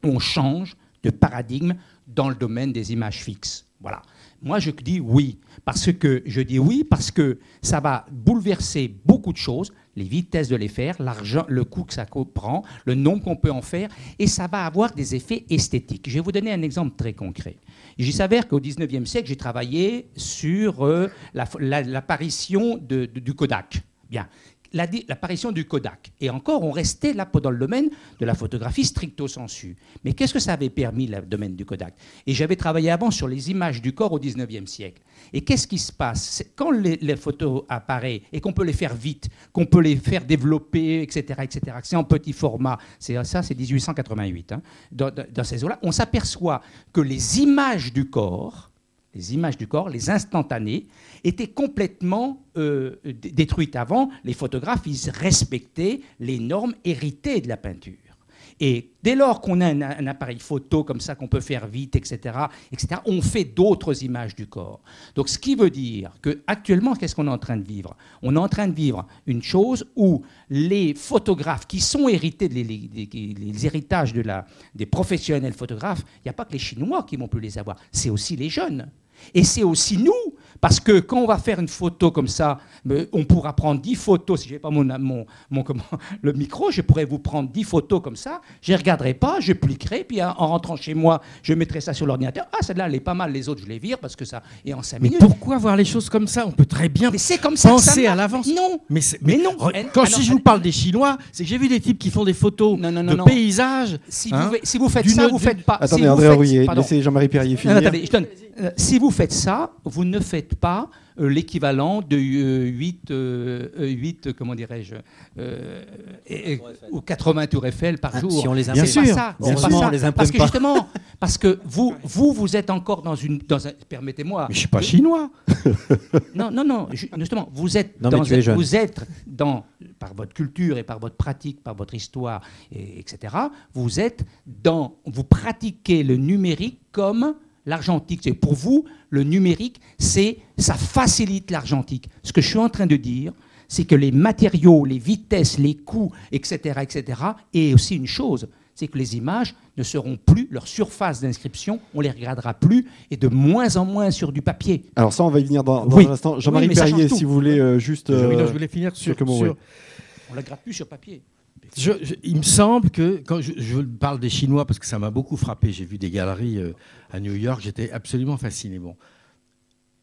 on change de paradigme dans le domaine des images fixes? Voilà. Moi, je dis oui. Parce que je dis oui parce que ça va bouleverser beaucoup de choses, les vitesses de les faire, l'argent, le coût que ça prend, le nombre qu'on peut en faire, et ça va avoir des effets esthétiques. Je vais vous donner un exemple très concret. Il s'avère qu'au 19e siècle, j'ai travaillé sur euh, l'apparition du Kodak. Bien. L'apparition du Kodak. Et encore, on restait là dans le domaine de la photographie stricto sensu. Mais qu'est-ce que ça avait permis, le domaine du Kodak? Et j'avais travaillé avant sur les images du corps au 19e siècle. Et qu'est-ce qui se passe? Quand les, photos apparaissent et qu'on peut les faire vite, qu'on peut les faire développer, etc., etc., c'est en petit format, c'est ça, c'est 1888, hein, dans, dans ces eaux-là, on s'aperçoit que les images du corps, les images du corps, les instantanées, étaient complètement euh, détruites avant. Les photographes, ils respectaient les normes héritées de la peinture. Et dès lors qu'on a un, appareil photo comme ça qu'on peut faire vite, etc., etc., on fait d'autres images du corps. Donc, ce qui veut dire que actuellement, qu'est-ce qu'on est en train de vivre? On est en train de vivre une chose où les photographes qui sont hérités des les, héritages de la, des professionnels photographes, il n'y a pas que les Chinois qui vont plus les avoir, c'est aussi les jeunes. Et c'est aussi nous, parce que quand on va faire une photo comme ça, on pourra prendre 10 photos. Si je n'ai pas mon, mon, mon comment, le micro, je pourrais vous prendre 10 photos comme ça. Je ne regarderai pas, je pliquerai, puis en rentrant chez moi, je mettrai ça sur l'ordinateur. Ah, celle-là, elle est pas mal, les autres, je les vire parce que ça est en 5 minutes. Mais pourquoi voir les choses comme ça? On peut très bien mais c'est comme ça penser à l'avance. Non. Mais, mais, non. Quand si je vous parle des Chinois, c'est que j'ai vu des types qui font des photos de paysages. Si, vous, hein, si vous faites ça, vous ne faites pas. Attendez, André Rouillet, laissez Jean-Marie Perrier finir. attendez, je donne. Euh, si vous faites ça, vous ne faites pas euh, l'équivalent de 8, euh, 8 comment dirais-je, ou 80 tours Eiffel par ah, jour. Si on les imprime. Bien sûr, ça. Bien pas ça. Les parce que justement, parce que vous, vous, vous êtes encore dans une, dans un, permettez-moi. Mais je suis pas chinois. non, non, non. Justement, vous êtes dans, vous êtes dans, par votre culture et par votre pratique, par votre histoire, et, etc. Vous êtes dans, vous pratiquez le numérique comme l'argentique. C'est pour vous, le numérique, c'est ça facilite l'argentique. Ce que je suis en train de dire, c'est que les matériaux, les vitesses, les coûts, etc., etc., et aussi une chose, c'est que les images ne seront plus, leur surface d'inscription, on les regardera plus, et de moins en moins sur du papier. Alors ça, on va y venir dans, un instant. Jean-Marie Perrier, si vous voulez euh, juste... je voulais finir sur... sur... On ne la gratte plus sur papier il me semble que, quand je, parle des Chinois, parce que ça m'a beaucoup frappé, j'ai vu des galeries euh, à New York, j'étais absolument fasciné. Bon,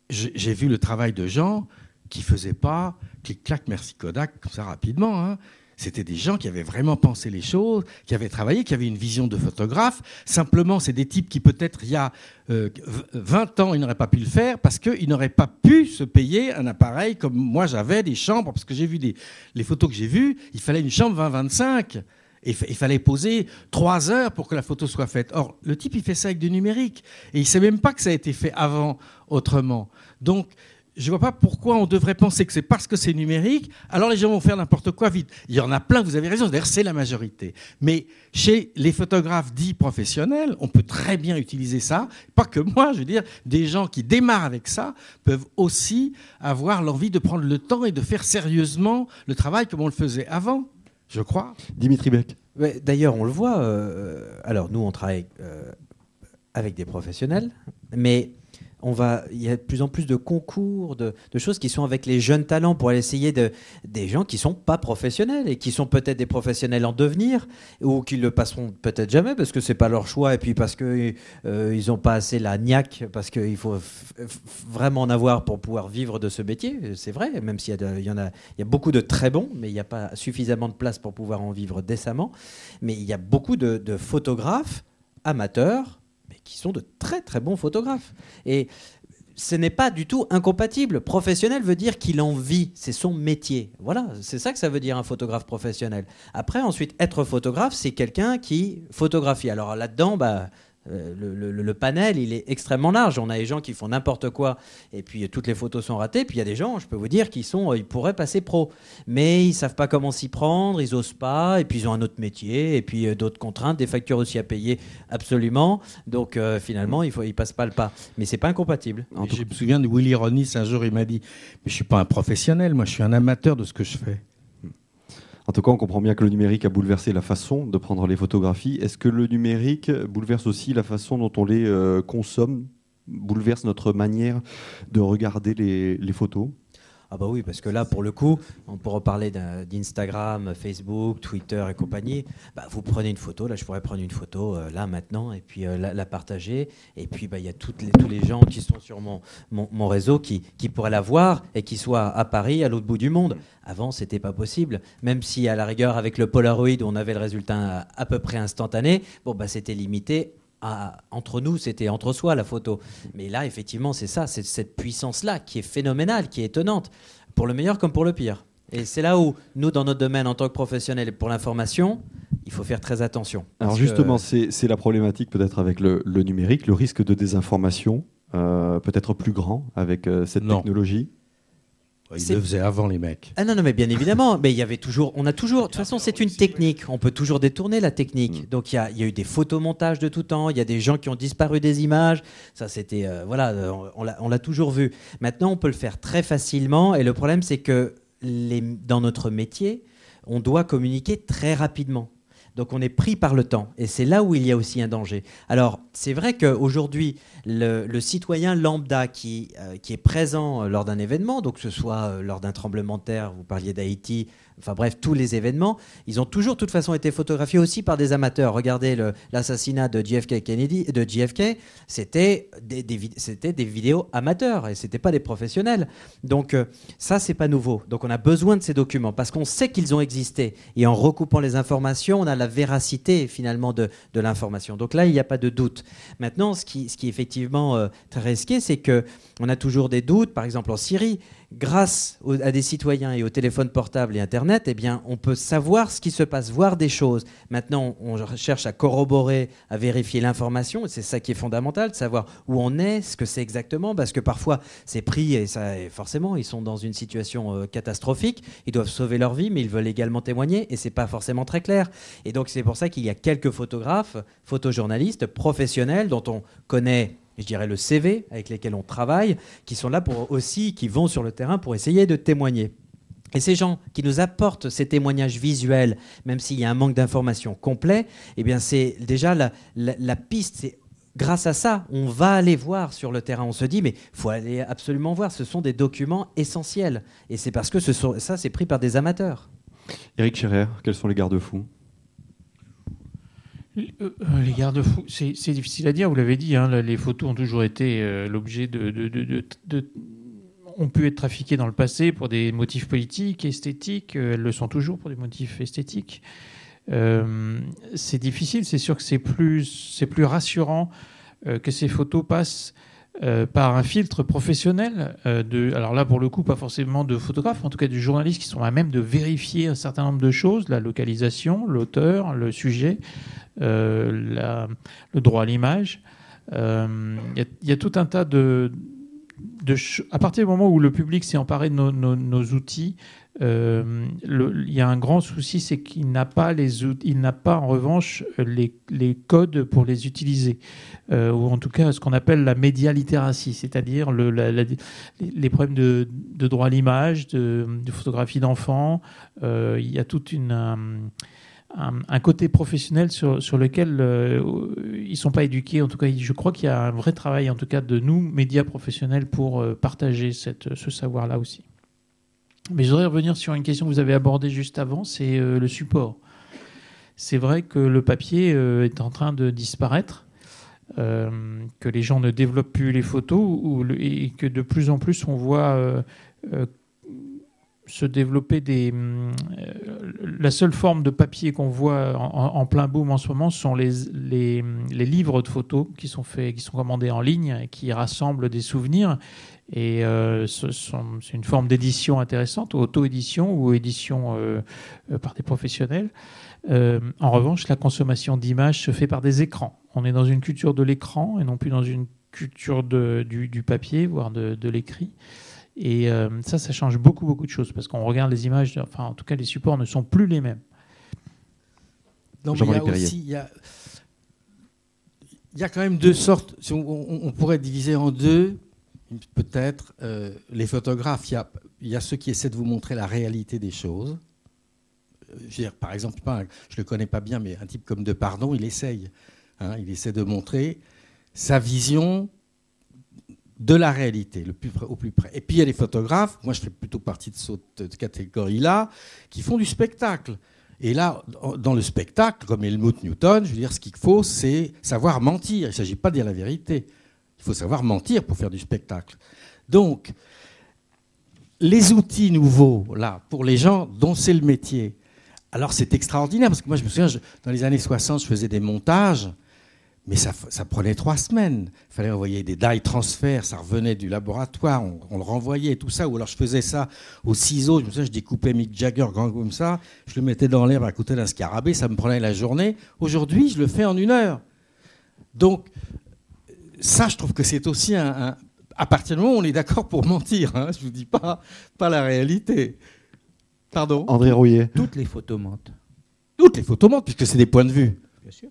j'ai vu le travail de gens qui ne faisaient pas clic-clac, merci Kodak, comme ça rapidement. Hein. C'était des gens qui avaient vraiment pensé les choses, qui avaient travaillé, qui avaient une vision de photographe. Simplement, c'est des types qui, peut-être, il y a 20 euh, ans, ils n'auraient pas pu le faire parce qu'ils n'auraient pas pu se payer un appareil comme moi j'avais, des chambres, parce que j'ai vu des, les photos que j'ai vues, il fallait une chambre 20-25. Et il fallait poser trois heures pour que la photo soit faite. Or, le type, il fait ça avec du numérique. Et il ne sait même pas que ça a été fait avant autrement. Donc, je ne vois pas pourquoi on devrait penser que c'est parce que c'est numérique, alors les gens vont faire n'importe quoi vite. Il y en a plein, vous avez raison, d'ailleurs c'est la majorité. Mais chez les photographes dits professionnels, on peut très bien utiliser ça. Pas que moi, je veux dire, des gens qui démarrent avec ça peuvent aussi avoir l'envie de prendre le temps et de faire sérieusement le travail comme on le faisait avant, je crois. Dimitri Beck. D'ailleurs, on le voit. Euh, alors nous, on travaille euh, avec des professionnels, mais on va, il y a de plus en plus de concours, de, choses qui sont avec les jeunes talents pour aller essayer de, des gens qui sont pas professionnels et qui sont peut-être des professionnels en devenir ou qui le passeront peut-être jamais parce que c'est pas leur choix et puis parce que euh, ont pas assez la niaque parce qu'il faut vraiment en avoir pour pouvoir vivre de ce métier. C'est vrai, même s'il y, y en a, y a beaucoup de très bons, mais il n'y a pas suffisamment de place pour pouvoir en vivre décemment. Mais il y a beaucoup de photographes amateurs qui sont de très très bons photographes. Et ce n'est pas du tout incompatible. Professionnel veut dire qu'il en vit, c'est son métier. Voilà, c'est ça que ça veut dire un photographe professionnel. Après, ensuite, être photographe, c'est quelqu'un qui photographie. Alors là-dedans, bah, euh, le, panel, il est extrêmement large. On a des gens qui font n'importe quoi et puis toutes les photos sont ratées. Puis il y a des gens, je peux vous dire, qui sont, ils pourraient passer pro, mais ils savent pas comment s'y prendre, ils osent pas. Et puis ils ont un autre métier et puis euh, d'autres contraintes, des factures aussi à payer absolument. Donc euh, finalement, il faut, ils passent pas le pas. Mais c'est pas incompatible. Je me souviens de Willy Ronis un jour, il m'a dit, mais je suis pas un professionnel, moi je suis un amateur de ce que je fais. En tout cas, on comprend bien que le numérique a bouleversé la façon de prendre les photographies. Est-ce que le numérique bouleverse aussi la façon dont on les euh, consomme, bouleverse notre manière de regarder les, photos? Ah bah oui, parce que là, pour le coup, on pourra parler d'Instagram, Facebook, Twitter et compagnie. Bah, vous prenez une photo, là je pourrais prendre une photo euh, là maintenant et puis euh, la, partager. Et puis bah, il y a les, tous les gens qui sont sur mon, mon, réseau qui, qui, pourraient la voir et qui soient à Paris, à l'autre bout du monde. Avant, c'était pas possible. Même si à la rigueur, avec le Polaroid, on avait le résultat à, peu près instantané, bon, bah, c'était limité entre nous, c'était entre soi la photo. Mais là, effectivement, c'est ça, c'est cette puissance-là qui est phénoménale, qui est étonnante, pour le meilleur comme pour le pire. Et c'est là où, nous, dans notre domaine, en tant que professionnels pour l'information, il faut faire très attention. Alors justement, c'est la problématique peut-être avec le, numérique, le risque de désinformation euh, peut-être plus grand avec euh, cette technologie? Ils le faisaient avant les mecs. Ah non, non, mais bien évidemment. mais il y avait toujours, on a toujours, de toute façon, c'est une technique. On peut toujours détourner la technique. Mm. Donc il y, a, y, a, eu des photomontages de tout temps. Il y a des gens qui ont disparu des images. Ça, c'était, euh, voilà, on, l'a toujours vu. Maintenant, on peut le faire très facilement. Et le problème, c'est que les, dans notre métier, on doit communiquer très rapidement. Donc on est pris par le temps. Et c'est là où il y a aussi un danger. Alors c'est vrai qu'aujourd'hui, le, le, citoyen lambda qui, euh, qui est présent lors d'un événement, donc que ce soit euh, lors d'un tremblement de terre, vous parliez d'Haïti, enfin bref, tous les événements, ils ont toujours, de toute façon, été photographiés aussi par des amateurs. Regardez l'assassinat de JFK Kennedy, de JFK, c'était des, des vidéos amateurs et c'était pas des professionnels. Donc euh, ça, c'est pas nouveau. Donc on a besoin de ces documents parce qu'on sait qu'ils ont existé et en recoupant les informations, on a la véracité finalement de, l'information. Donc là, il n'y a pas de doute. Maintenant, ce qui, ce qui est effectivement euh, très risqué, c'est que on a toujours des doutes. Par exemple, en Syrie, grâce à des citoyens et au téléphone portable et Internet, eh bien, on peut savoir ce qui se passe, voir des choses. Maintenant, on cherche à corroborer, à vérifier l'information. C'est ça qui est fondamental, de savoir où on est, ce que c'est exactement, parce que parfois, c'est pris et, ça, forcément, ils sont dans une situation euh, catastrophique. Ils doivent sauver leur vie, mais ils veulent également témoigner, et c'est pas forcément très clair. Et donc, c'est pour ça qu'il y a quelques photographes, photojournalistes professionnels dont on connaît je dirais le CV avec lesquels on travaille, qui sont là pour aussi, qui vont sur le terrain pour essayer de témoigner. Et ces gens qui nous apportent ces témoignages visuels, même s'il y a un manque d'informations complet, eh bien c'est déjà la, piste. Grâce à ça, on va aller voir sur le terrain. On se dit, mais faut aller absolument voir. Ce sont des documents essentiels. Et c'est parce que ça, c'est pris par des amateurs. Éric Scherer, quels sont les garde-fous? Les garde-fous, c'est difficile à dire, vous l'avez dit, hein, les photos ont toujours été euh, l'objet de, de, ont pu être trafiquées dans le passé pour des motifs politiques, esthétiques, elles le sont toujours pour des motifs esthétiques. c'est difficile, c'est sûr que c'est plus, plus rassurant que ces photos passent par un filtre professionnel. de, alors là, pour le coup, pas forcément de photographe, en tout cas de journalistes qui sont à même de vérifier un certain nombre de choses, la localisation, l'auteur, le sujet. Euh, le droit à l'image. Il euh, y, a tout un tas de, de à partir du moment où le public s'est emparé de nos, outils, euh, il y a un grand souci, c'est qu'il n'a pas les il n'a pas en revanche les, codes pour les utiliser, ou en tout cas ce qu'on appelle la média littératie, c'est-à-dire le, les problèmes de, droit à l'image, de, photographie d'enfants. il y a toute une un, côté professionnel sur, lequel euh, ils ne sont pas éduqués. En tout cas, je crois qu'il y a un vrai travail, en tout cas, de nous, médias professionnels, pour euh, partager ce savoir-là aussi. Mais je voudrais revenir sur une question que vous avez abordée juste avant, c'est euh, le support. C'est vrai que le papier est en train de disparaître, que les gens ne développent plus les photos et que de plus en plus on voit se développer des. Euh, la seule forme de papier qu'on voit en, plein boom en ce moment sont les, les, livres de photos qui sont faits, qui sont commandés en ligne et qui rassemblent des souvenirs. Et euh, c'est une forme d'édition intéressante, auto-édition ou édition euh, par des professionnels. en revanche, la consommation d'images se fait par des écrans. On est dans une culture de l'écran et non plus dans une culture de, du, du, papier, voire de, de l'écrit. Et euh, ça, ça change beaucoup, beaucoup de choses parce qu'on regarde les images, enfin, en tout cas, les supports ne sont plus les mêmes. Non, mais il y a aussi, il y a, il y a quand même deux sortes. On, pourrait diviser en deux, peut-être, euh, les photographes. Il y, a, ceux qui essaient de vous montrer la réalité des choses. Euh, par exemple, je ne le connais pas bien, mais un type comme De Pardon, il essaye. Hein, il essaie de montrer sa vision de la réalité, au plus près. Et puis il y a les photographes, moi je fais plutôt partie de cette catégorie-là, qui font du spectacle. Et là, dans le spectacle, comme Helmut Newton, je veux dire, ce qu'il faut, c'est savoir mentir. Il ne s'agit pas de dire la vérité. Il faut savoir mentir pour faire du spectacle. Donc, les outils nouveaux, là, pour les gens dont c'est le métier, alors c'est extraordinaire, parce que moi, je me souviens, dans les années 60, je faisais des montages mais ça, prenait trois semaines. Il fallait envoyer des die transferts, ça revenait du laboratoire, on, le renvoyait, tout ça. Ou alors je faisais ça au ciseau, je, me je découpais Mick Jagger grand comme ça, je le mettais dans l'herbe à côté d'un scarabée, ça me prenait la journée. Aujourd'hui, je le fais en une heure. Donc, ça, je trouve que c'est aussi un, À partir du moment où on est d'accord pour mentir, hein, je ne vous dis pas, pas la réalité. Pardon? André Rouillet. Toutes les photos mentent. Toutes les photos mentent, puisque c'est des points de vue. Bien sûr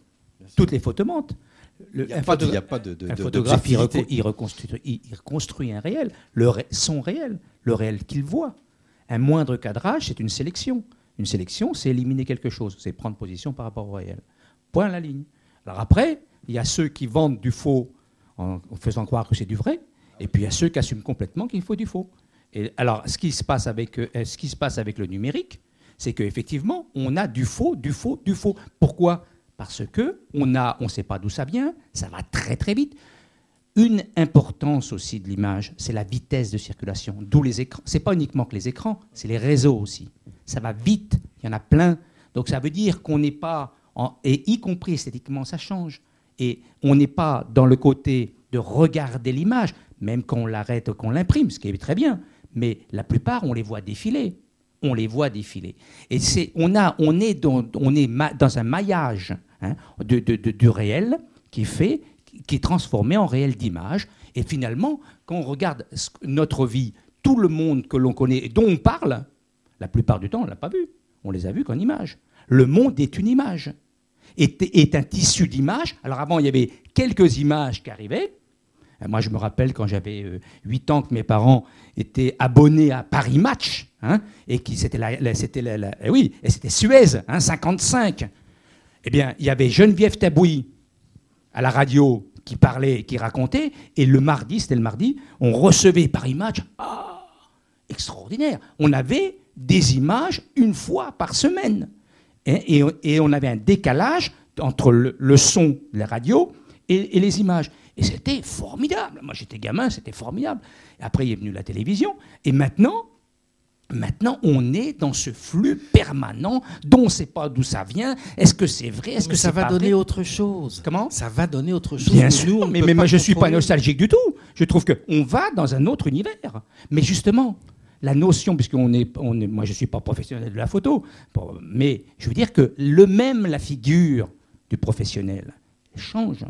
toutes les photos mentent. il n'y a, pas de, un photographe, il, reconstruit, un réel, le son réel, le réel qu'il voit. Un moindre cadrage, c'est une sélection. Une sélection, c'est éliminer quelque chose, c'est prendre position par rapport au réel. Point à la ligne. Alors après, il y a ceux qui vendent du faux en faisant croire que c'est du vrai, et puis il y a ceux qui assument complètement qu'il faut du faux. Et alors, ce qui se passe avec, euh, ce qui se passe avec le numérique, c'est qu'effectivement, on a du faux, du faux, du faux. Pourquoi? Parce que on a, on ne sait pas d'où ça vient, ça va très très vite. Une importance aussi de l'image, c'est la vitesse de circulation, d'où les écrans. C'est pas uniquement que les écrans, c'est les réseaux aussi. Ça va vite, il y en a plein. Donc ça veut dire qu'on n'est pas, et y compris esthétiquement, ça change. Et on n'est pas dans le côté de regarder l'image, même quand on l'arrête, qu'on l'imprime, ce qui est très bien. Mais la plupart, on les voit défiler on les voit défiler. Et c'est, on, a, on est, dans, on est dans un maillage Hein, de, du réel qui fait, qui est transformé en réel d'image. Et finalement, quand on regarde notre vie, tout le monde que l'on connaît et dont on parle, la plupart du temps, on ne l'a pas vu. On les a vus qu'en image. Le monde est une image, est, un tissu d'images. Alors avant, il y avait quelques images qui arrivaient. Moi, je me rappelle quand j'avais 8 euh, ans que mes parents étaient abonnés à Paris Match, hein, et qui c'était la, c'était eh oui, c'était Suez, hein, 55 eh bien, il y avait Geneviève Tabouy à la radio qui parlait, qui racontait, et le mardi, c'était le mardi, on recevait par image, ah, extraordinaire, on avait des images une fois par semaine. Et, on avait un décalage entre le, son de la radio et, et les images. Et c'était formidable. Moi, j'étais gamin, c'était formidable. Après, il est venu la télévision. Et maintenant, Maintenant, on est dans ce flux permanent dont on ne sait pas d'où ça vient. Est-ce que c'est vrai? Est-ce que ça va donner autre chose Comment? Ça va donner autre chose. Bien sûr, mais, moi je ne suis pas nostalgique du tout. Je trouve qu'on va dans un autre univers. Mais justement, la notion, puisqu'on est, on est, moi je ne suis pas professionnel de la photo, mais je veux dire que le même, la figure du professionnel change.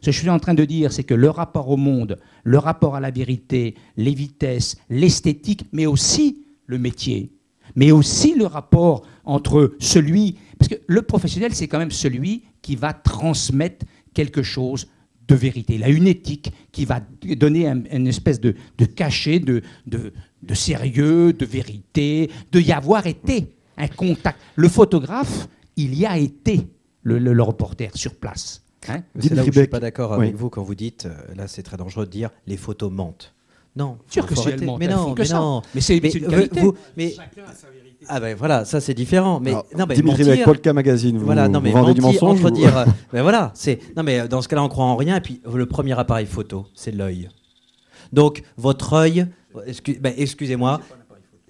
Ce que je suis en train de dire, c'est que le rapport au monde, le rapport à la vérité, les vitesses, l'esthétique, mais aussi le métier, mais aussi le rapport entre celui... Parce que le professionnel, c'est quand même celui qui va transmettre quelque chose de vérité. Il a une éthique qui va donner une espèce de, cachet, de, de, sérieux, de vérité, de y avoir été un contact. Le photographe, il y a été le, reporter sur place. Hein c'est là où je ne suis pas d'accord avec vous quand vous dites, euh, là c'est très dangereux de dire, les photos mentent. Non, sûr que c'est mais non, mais non. Mais c'est une qualité. mais... Ah ben voilà, ça c'est différent. Mais non, mais Dimitri mentir... avec Polka Magazine, vous, voilà, non, mais vendez du mensonge. dire, ben voilà, c'est non mais dans ce cas-là on croit en rien. Et puis le premier appareil photo, c'est l'œil. Donc votre œil, ben, excusez-moi,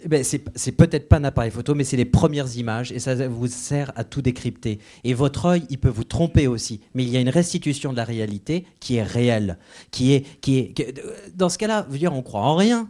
ben, c'est peut-être pas un appareil photo, mais c'est les premières images et ça vous sert à tout décrypter. Et votre œil, il peut vous tromper aussi, mais il y a une restitution de la réalité qui est réelle, qui est, qui est, dans ce cas-là, vous dire, on croit en rien.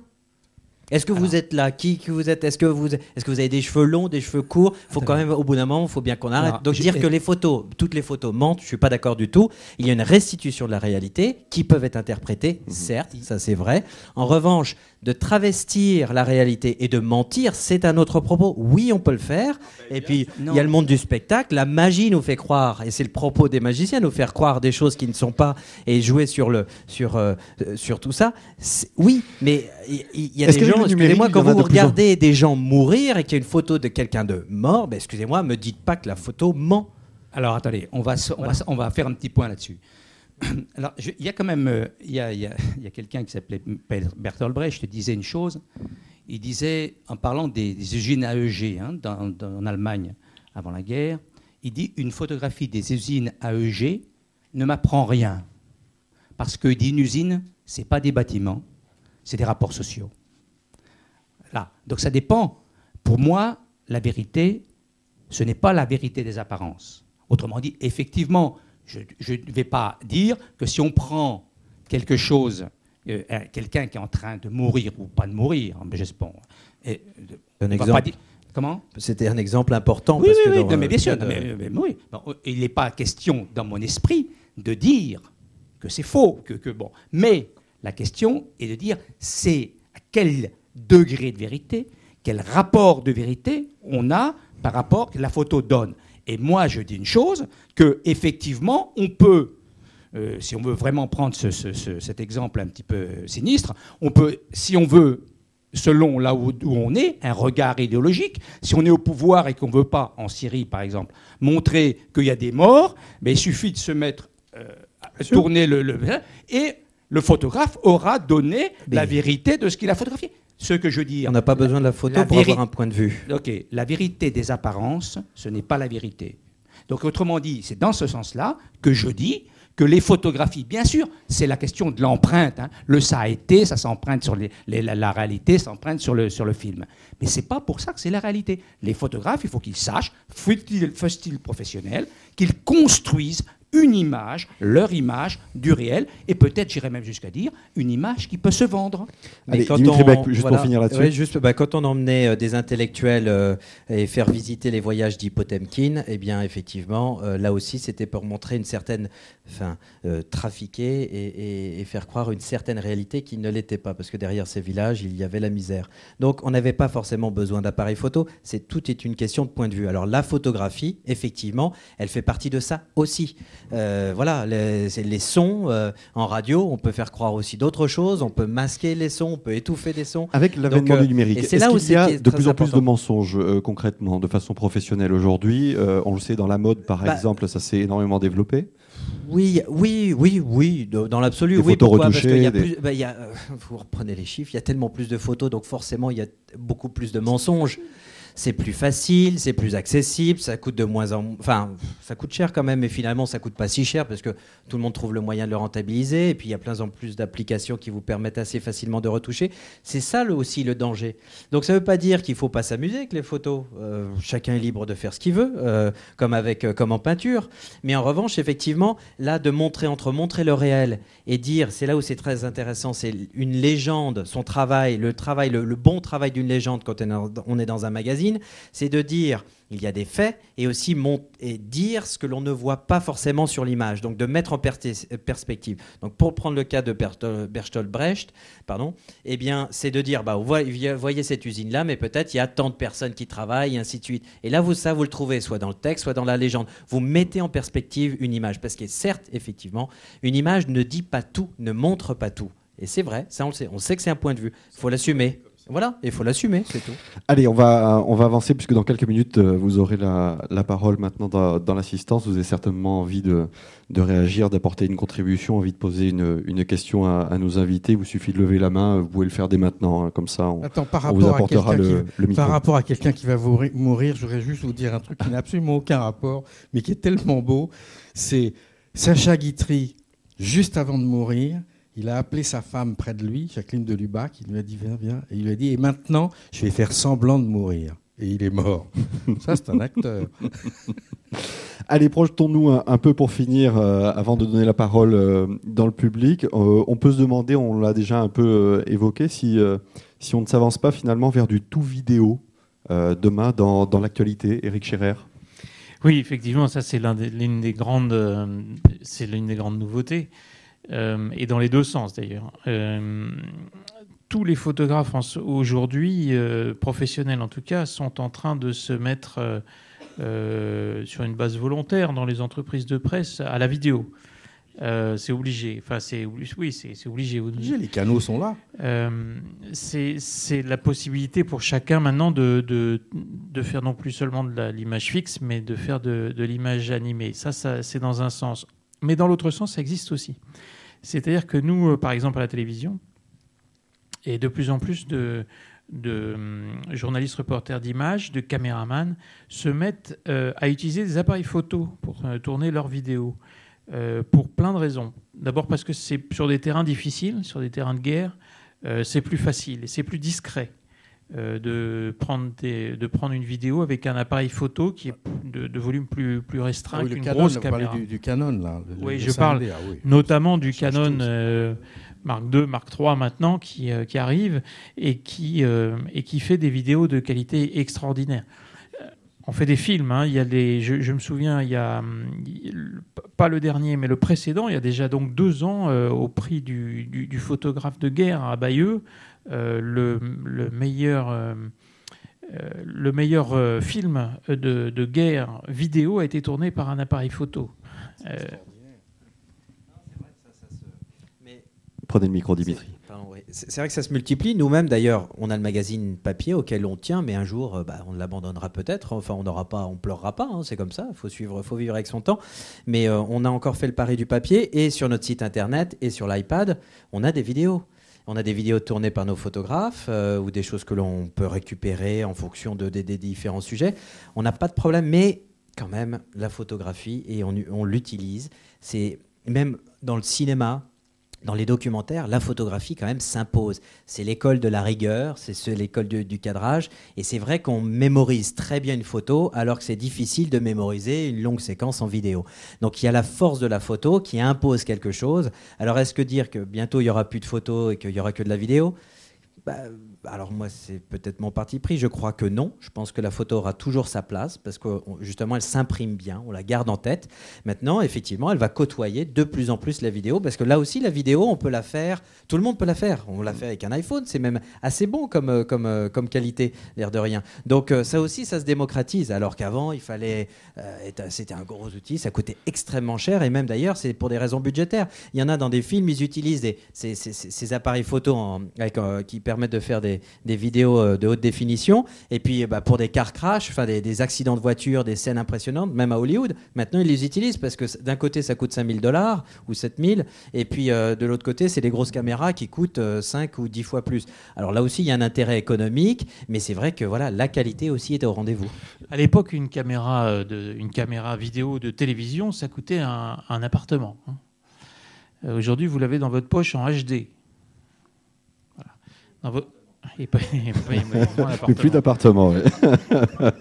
Est-ce que vous êtes là? Qui que vous êtes? Est-ce que vous est-ce que vous avez des cheveux longs, des cheveux courts? Faut quand même au bout d'un moment, il faut bien qu'on arrête. Donc dire que les photos, toutes les photos mentent, je suis pas d'accord du tout. Il y a une restitution de la réalité qui peuvent être interprétées, mhm. certes, ça c'est vrai. En revanche, de travestir la réalité et de mentir, c'est un autre propos. Oui, on peut le faire. Et puis, il y a le monde du spectacle. La magie nous fait croire, et c'est le propos des magiciens, nous faire croire des choses qui ne sont pas et jouer sur, le, sur, euh, sur tout ça. Oui, mais il y, a des gens, excusez-moi, quand vous regardez des gens mourir et qu'il y a une photo de quelqu'un de mort, ben, excusez-moi, me dites pas que la photo ment. Alors attendez, on va, on, va, on va faire un petit point là-dessus. alors, il y a quand même, euh, il y a, a, a quelqu'un qui s'appelait Bertolt Brecht, je te disais une chose. Il disait, en parlant des, usines AEG hein, en Allemagne avant la guerre, il dit une photographie des usines AEG ne m'apprend rien. Parce que dit une usine, c'est pas des bâtiments, c'est des rapports sociaux. Là. Donc ça dépend. Pour moi, la vérité, ce n'est pas la vérité des apparences. Autrement dit, effectivement, je ne vais pas dire que si on prend quelque chose, euh, quelqu'un qui est en train de mourir ou pas de mourir, hein, j'espère. Et, un exemple. Dire, comment? C'était un exemple important. Oui, parce oui, que oui, mais bien sûr. De... Mais, mais, oui. Bon, il n'est pas question dans mon esprit de dire que c'est faux, que, que, bon. Mais la question est de dire c'est à quel degré de vérité, quel rapport de vérité on a par rapport que la photo donne. Et moi, je dis une chose, que effectivement, on peut, euh, si on veut vraiment prendre ce, ce, ce, cet exemple un petit peu sinistre, on peut, si on veut, selon là où, où on est, un regard idéologique, si on est au pouvoir et qu'on ne veut pas, en Syrie par exemple, montrer qu'il y a des morts, mais il suffit de se mettre, euh, à tourner le, le, et le photographe aura donné mais la vérité de ce qu'il a photographié. Ce que je dis. On n'a pas besoin de la photo la pour avoir un point de vue. Ok, la vérité des apparences, ce n'est pas la vérité. Donc autrement dit, c'est dans ce sens-là que je dis que les photographies, bien sûr, c'est la question de l'empreinte. Hein. Le ça a été, ça s'emprunte sur les, les, la, la, réalité, s'emprunte sur le, sur le film. Mais c'est pas pour ça que c'est la réalité. Les photographes, il faut qu'ils sachent, fut-il professionnel, qu'ils construisent une image, leur image du réel, et peut-être, j'irais même jusqu'à dire, une image qui peut se vendre. Allez, quand on, Beck, juste voilà, pour finir là-dessus. Ouais, juste, bah, quand on emmenait euh, des intellectuels euh, et faire visiter les voyages d'Hipotemkin, eh bien, effectivement, euh, là aussi, c'était pour montrer une certaine, enfin, euh, trafiquer et, et, et, faire croire une certaine réalité qui ne l'était pas, parce que derrière ces villages, il y avait la misère. Donc, on n'avait pas forcément besoin d'appareils photo. C'est tout est une question de point de vue. Alors, la photographie, effectivement, elle fait partie de ça aussi. Euh, voilà, les, les sons euh, en radio, on peut faire croire aussi d'autres choses, on peut masquer les sons, on peut étouffer des sons. Avec l'avènement du numérique, est-ce là qu'il y a de plus en plus de mensonges concrètement, de façon professionnelle aujourd'hui On le sait dans la mode, par bah, exemple, ça s'est énormément développé. Oui, oui, oui, oui, dans l'absolu, oui. Pourquoi? Parce qu'il y a plus, bah, il y a, euh, vous reprenez les chiffres, il y a tellement plus de photos, donc forcément il y a beaucoup plus de mensonges c'est plus facile, c'est plus accessible, ça coûte de moins en enfin ça coûte cher quand même, mais finalement ça coûte pas si cher parce que tout le monde trouve le moyen de le rentabiliser et puis il y a plein en plus d'applications qui vous permettent assez facilement de retoucher. C'est ça le, aussi le danger. Donc ça veut pas dire qu'il faut pas s'amuser avec les photos. Euh, chacun est libre de faire ce qu'il veut, euh, comme avec euh, comme en peinture. Mais en revanche, effectivement, là de montrer entre montrer le réel et dire, c'est là où c'est très intéressant, c'est une légende, son travail, le travail, le bon travail d'une légende quand on est dans un magazine c'est de dire il y a des faits et aussi et dire ce que l'on ne voit pas forcément sur l'image, donc de mettre en per perspective. Donc pour prendre le cas de Bertolt Brecht, pardon, eh bien c'est de dire bah vous voyez cette usine là, mais peut-être il y a tant de personnes qui travaillent et ainsi de suite. Et là vous ça vous le trouvez soit dans le texte, soit dans la légende. Vous mettez en perspective une image parce que certes effectivement une image ne dit pas tout, ne montre pas tout. Et c'est vrai, ça on le sait. On sait que c'est un point de vue. Il faut l'assumer. Voilà, il faut l'assumer, c'est tout. Allez, on va, on va avancer puisque dans quelques minutes, euh, vous aurez la, la parole maintenant dans, dans l'assistance. Vous avez certainement envie de, de réagir, d'apporter une contribution, envie de poser une, une question à, à, nos invités. Il vous suffit de lever la main, vous pouvez le faire dès maintenant, hein, comme ça on, Attends, par on vous apportera le, qui, le micro. Par rapport à quelqu'un qui va mourir, je voudrais juste vous dire un truc qui n'a absolument aucun rapport, mais qui est tellement beau. C'est Sacha Guitry, juste avant de mourir, il a appelé sa femme près de lui, Jacqueline de Lubac, il lui a dit viens, viens, et il lui a dit et maintenant je vais faire semblant de mourir. Et il est mort. Ça, c'est un acteur. Allez, projetons-nous un, un, peu pour finir, euh, avant de donner la parole euh, dans le public. Euh, on peut se demander, on l'a déjà un peu euh, évoqué, si, euh, si on ne s'avance pas finalement vers du tout vidéo euh, demain dans, dans l'actualité. Éric Scherer Oui, effectivement, ça c'est l'une des, des, grandes, c'est l'une des grandes nouveautés. Euh, et dans les deux sens d'ailleurs. Euh, tous les photographes aujourd'hui, euh, professionnels en tout cas, sont en train de se mettre sur une base volontaire dans les entreprises de presse à la vidéo. Euh, c'est obligé. Enfin, c'est oui, c'est obligé. Les canaux sont là. Euh, c'est la possibilité pour chacun maintenant de, de, de faire non plus seulement de l'image fixe, mais de faire de, de l'image animée. Ça, ça c'est dans un sens. Mais dans l'autre sens, ça existe aussi. C'est-à-dire que nous, euh, par exemple, à la télévision, et de plus en plus de, hum, journalistes reporters d'images, de caméramans, se mettent euh, à utiliser des appareils photo pour euh, tourner leurs vidéos, pour plein de raisons. D'abord parce que c'est sur des terrains difficiles, sur des terrains de guerre, c'est plus facile et c'est plus discret. Euh, de, prendre des- de prendre une vidéo avec un appareil photo qui est de, de volume plus, plus restreint Ah oui, qu'une Canon, grosse caméra. du, du Canon, là. le- Oui, le je 5D, parle ah oui. notamment du Canon euh, Mark II, Mark III maintenant qui, euh, qui arrive et qui, euh, et qui fait des vidéos de qualité extraordinaire. On fait des films, hein, il y a des, je, je me souviens, il y a hum, pas le dernier, mais le précédent, il y a déjà donc deux ans, au prix du, du- du photographe de guerre à Bayeux, le, le meilleur, euh, euh, le meilleur euh, film de, de guerre vidéo a été tourné par un appareil photo. Euh, Prenez le micro, Dimitri. C'est vrai que ça se multiplie. Nous-mêmes, d'ailleurs, on a le magazine papier auquel on tient, mais un jour, euh, bah, on l'abandonnera peut-être. Enfin, on n'aura pas, on pleurera pas. hein, c'est comme ça. Il faut suivre, faut vivre avec son temps. Mais euh, on a encore fait le pari du papier et sur notre site internet et sur l'iPad, on a des vidéos. On a des vidéos tournées par nos photographes euh, ou des choses que l'on peut récupérer en fonction de, des- différents sujets. On n'a pas de problème, mais quand même, la photographie, et on l'utilise. C'est même dans le cinéma, dans les documentaires, la photographie quand même s'impose. C'est l'école de la rigueur, c'est ce- l'école du, du cadrage, et c'est vrai qu'on mémorise très bien une photo, alors que c'est difficile de mémoriser une longue séquence en vidéo. Donc il y a la force de la photo qui impose quelque chose. Alors est-ce que dire que bientôt il y aura plus de photos et qu'il y aura que de la vidéo? Bah, alors moi, c'est peut-être mon parti pris. Je crois que non. Je pense que la photo aura toujours sa place parce que justement, elle s'imprime bien, on la garde en tête. Maintenant, effectivement, elle va côtoyer de plus en plus la vidéo parce que là aussi, la vidéo, on peut la faire. Tout le monde peut la faire. On l'a fait avec un iPhone. C'est même assez bon comme, euh, comme, euh, comme qualité, l'air de rien. Donc euh, ça aussi, ça se démocratise. Alors qu'avant, il fallait, c'était un gros outil, ça coûtait extrêmement cher et même d'ailleurs, c'est pour des raisons budgétaires. Il y en a dans des films, ils utilisent ces, appareils photo en- qui permettent de faire des, des vidéos euh, de haute définition. Et puis, bah, pour des car crash, des, accidents de voiture, des scènes impressionnantes, même à Hollywood, maintenant ils les utilisent parce que d'un côté, ça coûte 5000 dollars ou 7000, et puis euh, de l'autre côté, c'est des grosses caméras qui coûtent euh, 5 ou 10 fois plus. Alors là aussi, il y a un intérêt économique, mais c'est vrai que voilà, la qualité aussi est au rendez-vous. À l'époque, une caméra, euh, de, une caméra vidéo de télévision, ça coûtait un, appartement. hein. Aujourd'hui, vous l'avez dans votre poche en HD. Dans Et pas- et pas plus appartement. d'appartement. ouais.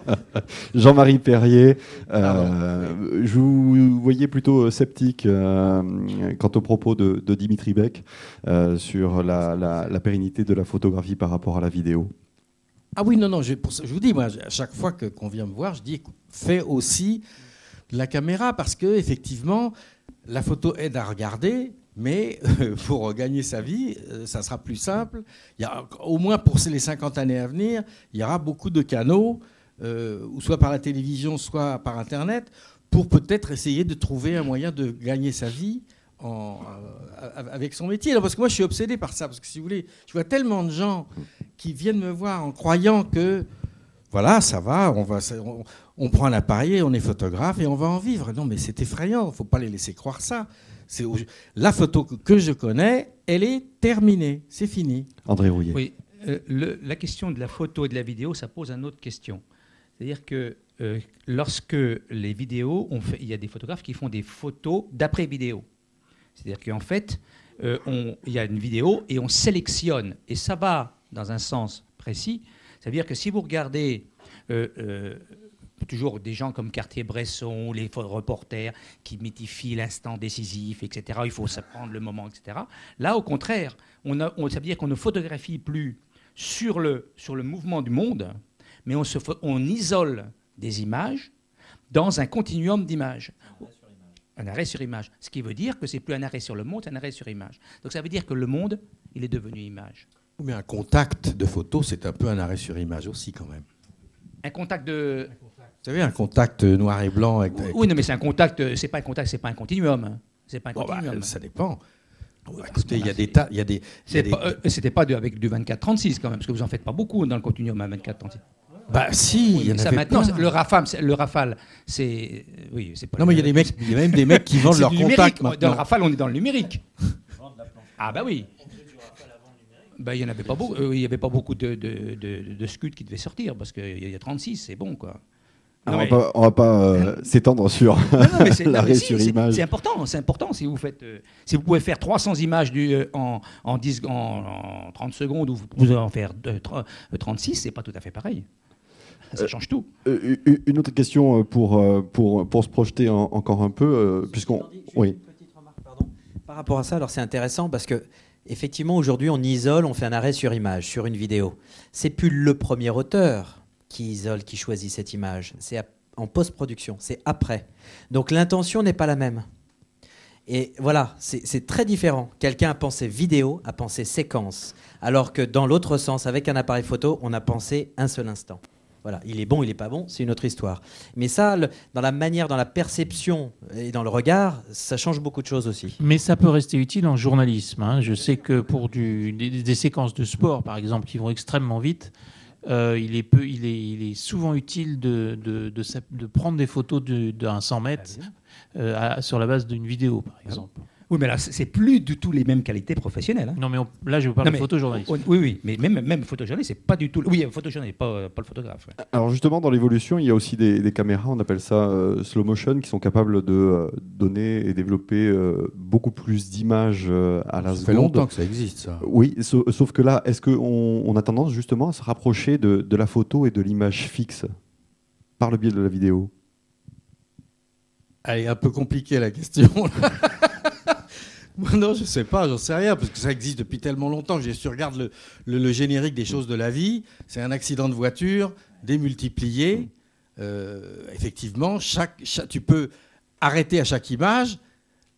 Jean-Marie Perrier, euh, je vous voyais plutôt euh, sceptique euh, quant aux propos de, de Dimitri Beck euh, sur la, la- la pérennité de la photographie par rapport à la vidéo. Ah oui, non, non, je, pour ça- je vous dis, moi, à chaque fois que- qu'on vient me voir, je dis, fais aussi de la caméra parce que effectivement, la photo aide à regarder, mais euh, pour gagner sa vie, euh, ça sera plus simple. Il y a, au moins pour les 50 années à venir, il y aura beaucoup de canaux, euh, soit par la télévision, soit par Internet, pour peut-être essayer de trouver un moyen de gagner sa vie euh, avec son métier. Non, parce que moi, je suis obsédé par ça. Parce que si vous voulez, je vois tellement de gens qui viennent me voir en croyant que voilà, ça va, on, va, on, on prend un appareil, on est photographe et on va en vivre. Non, mais c'est effrayant, il ne faut pas les laisser croire ça. C'est au- la photo que- je connais, elle est terminée, c'est fini. André Rouillet. Oui, euh, le- la question de la photo et de la vidéo, ça pose une autre question. C'est-à-dire que euh, lorsque les vidéos, on fait, il y a des photographes qui font des photos d'après vidéo. C'est-à-dire qu'en fait, euh, on- il y a une vidéo et on sélectionne. Et ça va dans un sens précis. C'est-à-dire que si vous regardez euh, euh, toujours des gens comme Cartier-Bresson, les reporters qui mythifient l'instant décisif, etc., il faut s'apprendre le moment, etc. Là, au contraire, on a, on- ça veut dire qu'on ne photographie plus sur le, sur le mouvement du monde, mais on, se, on isole des images dans un continuum d'images. Un arrêt sur image. Ce qui veut dire que c'est plus un arrêt sur le monde, c'est un arrêt sur image. Donc ça veut dire que le monde, il est devenu image. Mais un contact de photo, c'est un peu un arrêt sur image aussi, quand même. Un contact de. Vous savez, un contact noir et blanc avec. avec- Oui, non, mais c'est un contact. euh, C'est pas un contact, c'est pas un continuum. hein. C'est pas un Bon, bah, continuum. ça dépend. Écoutez, il y a des tas, il y a des. pas, euh, C'était pas de- avec du 24-36 quand même, parce que vous en faites pas beaucoup dans le continuum à 24-36. Bah si, il y en ça avait maintenant, plein. le Rafale, c'est- le Rafale, c'est oui, c'est pas. Non mais il y a des mecs, il y a même des mecs qui vendent numérique. contacts Dans le. Rafale, on est dans le numérique. Ah bah oui. Bah, il n'y en avait pas beaucoup. euh, il y avait pas beaucoup de, de, de, de scuds qui devaient sortir parce qu'il y a 36, c'est bon quoi. Ah, on va mais- pas, on va pas euh, s'étendre sur l'arrêt si, sur image. C'est important, c'est important si vous faites, euh, si vous pouvez faire 300 images du, euh, en, en, 10 en, en 30 secondes ou vous pouvez en faire euh, tr- euh, 36, c'est pas tout à fait pareil. Ça change tout. Euh, Une autre question pour, pour, pour se projeter en- encore un peu, puisqu'on. Oui. Une petite remarque, pardon. Par rapport à ça, alors c'est intéressant parce que effectivement aujourd'hui on isole, on fait un arrêt sur image sur une vidéo. C'est plus le premier auteur qui isole, qui choisit cette image. C'est en post-production, c'est après. Donc l'intention n'est pas la même. Et voilà, c'est très différent. Quelqu'un a pensé vidéo, a pensé séquence, alors que dans l'autre sens, avec un appareil photo, on a pensé un seul instant. Voilà, il est bon, il n'est pas bon, c'est une autre histoire. Mais ça, dans la manière, dans la perception et dans le regard, ça change beaucoup de choses aussi. Mais ça peut rester utile en journalisme. hein. Je sais que pour des séquences de sport, par exemple, qui vont extrêmement vite, euh, il, est peu, il, est, il est souvent utile de, de, de prendre des photos de- d'un 100 mètres euh, à- sur la base d'une vidéo, par exemple. Oui, mais là, c'est plus du tout les mêmes qualités professionnelles. hein. Non, mais on- là, je vous parle Non, de photojournalisme. Oui, oui, mais même, même photojournaliste, c'est pas du tout. Oui, photojournaliste, pas, euh, pas le photographe. ouais. Alors justement, dans l'évolution, il y a aussi des, des caméras, on appelle ça euh, slow motion, qui sont capables de euh, donner et développer euh, beaucoup plus d'images euh, à la Ça fait seconde. longtemps que ça existe ça. Oui, sa- sauf que là, est-ce qu'on on a tendance justement à se rapprocher de, de la photo et de l'image fixe par le biais de la vidéo? Elle est un peu compliquée la question. Non, je sais pas, j'en sais rien, parce que ça existe depuis tellement longtemps que je regarde le, le- générique des choses de la vie. C'est un accident de voiture démultiplié. Euh, effectivement, chaque, tu peux arrêter à chaque image,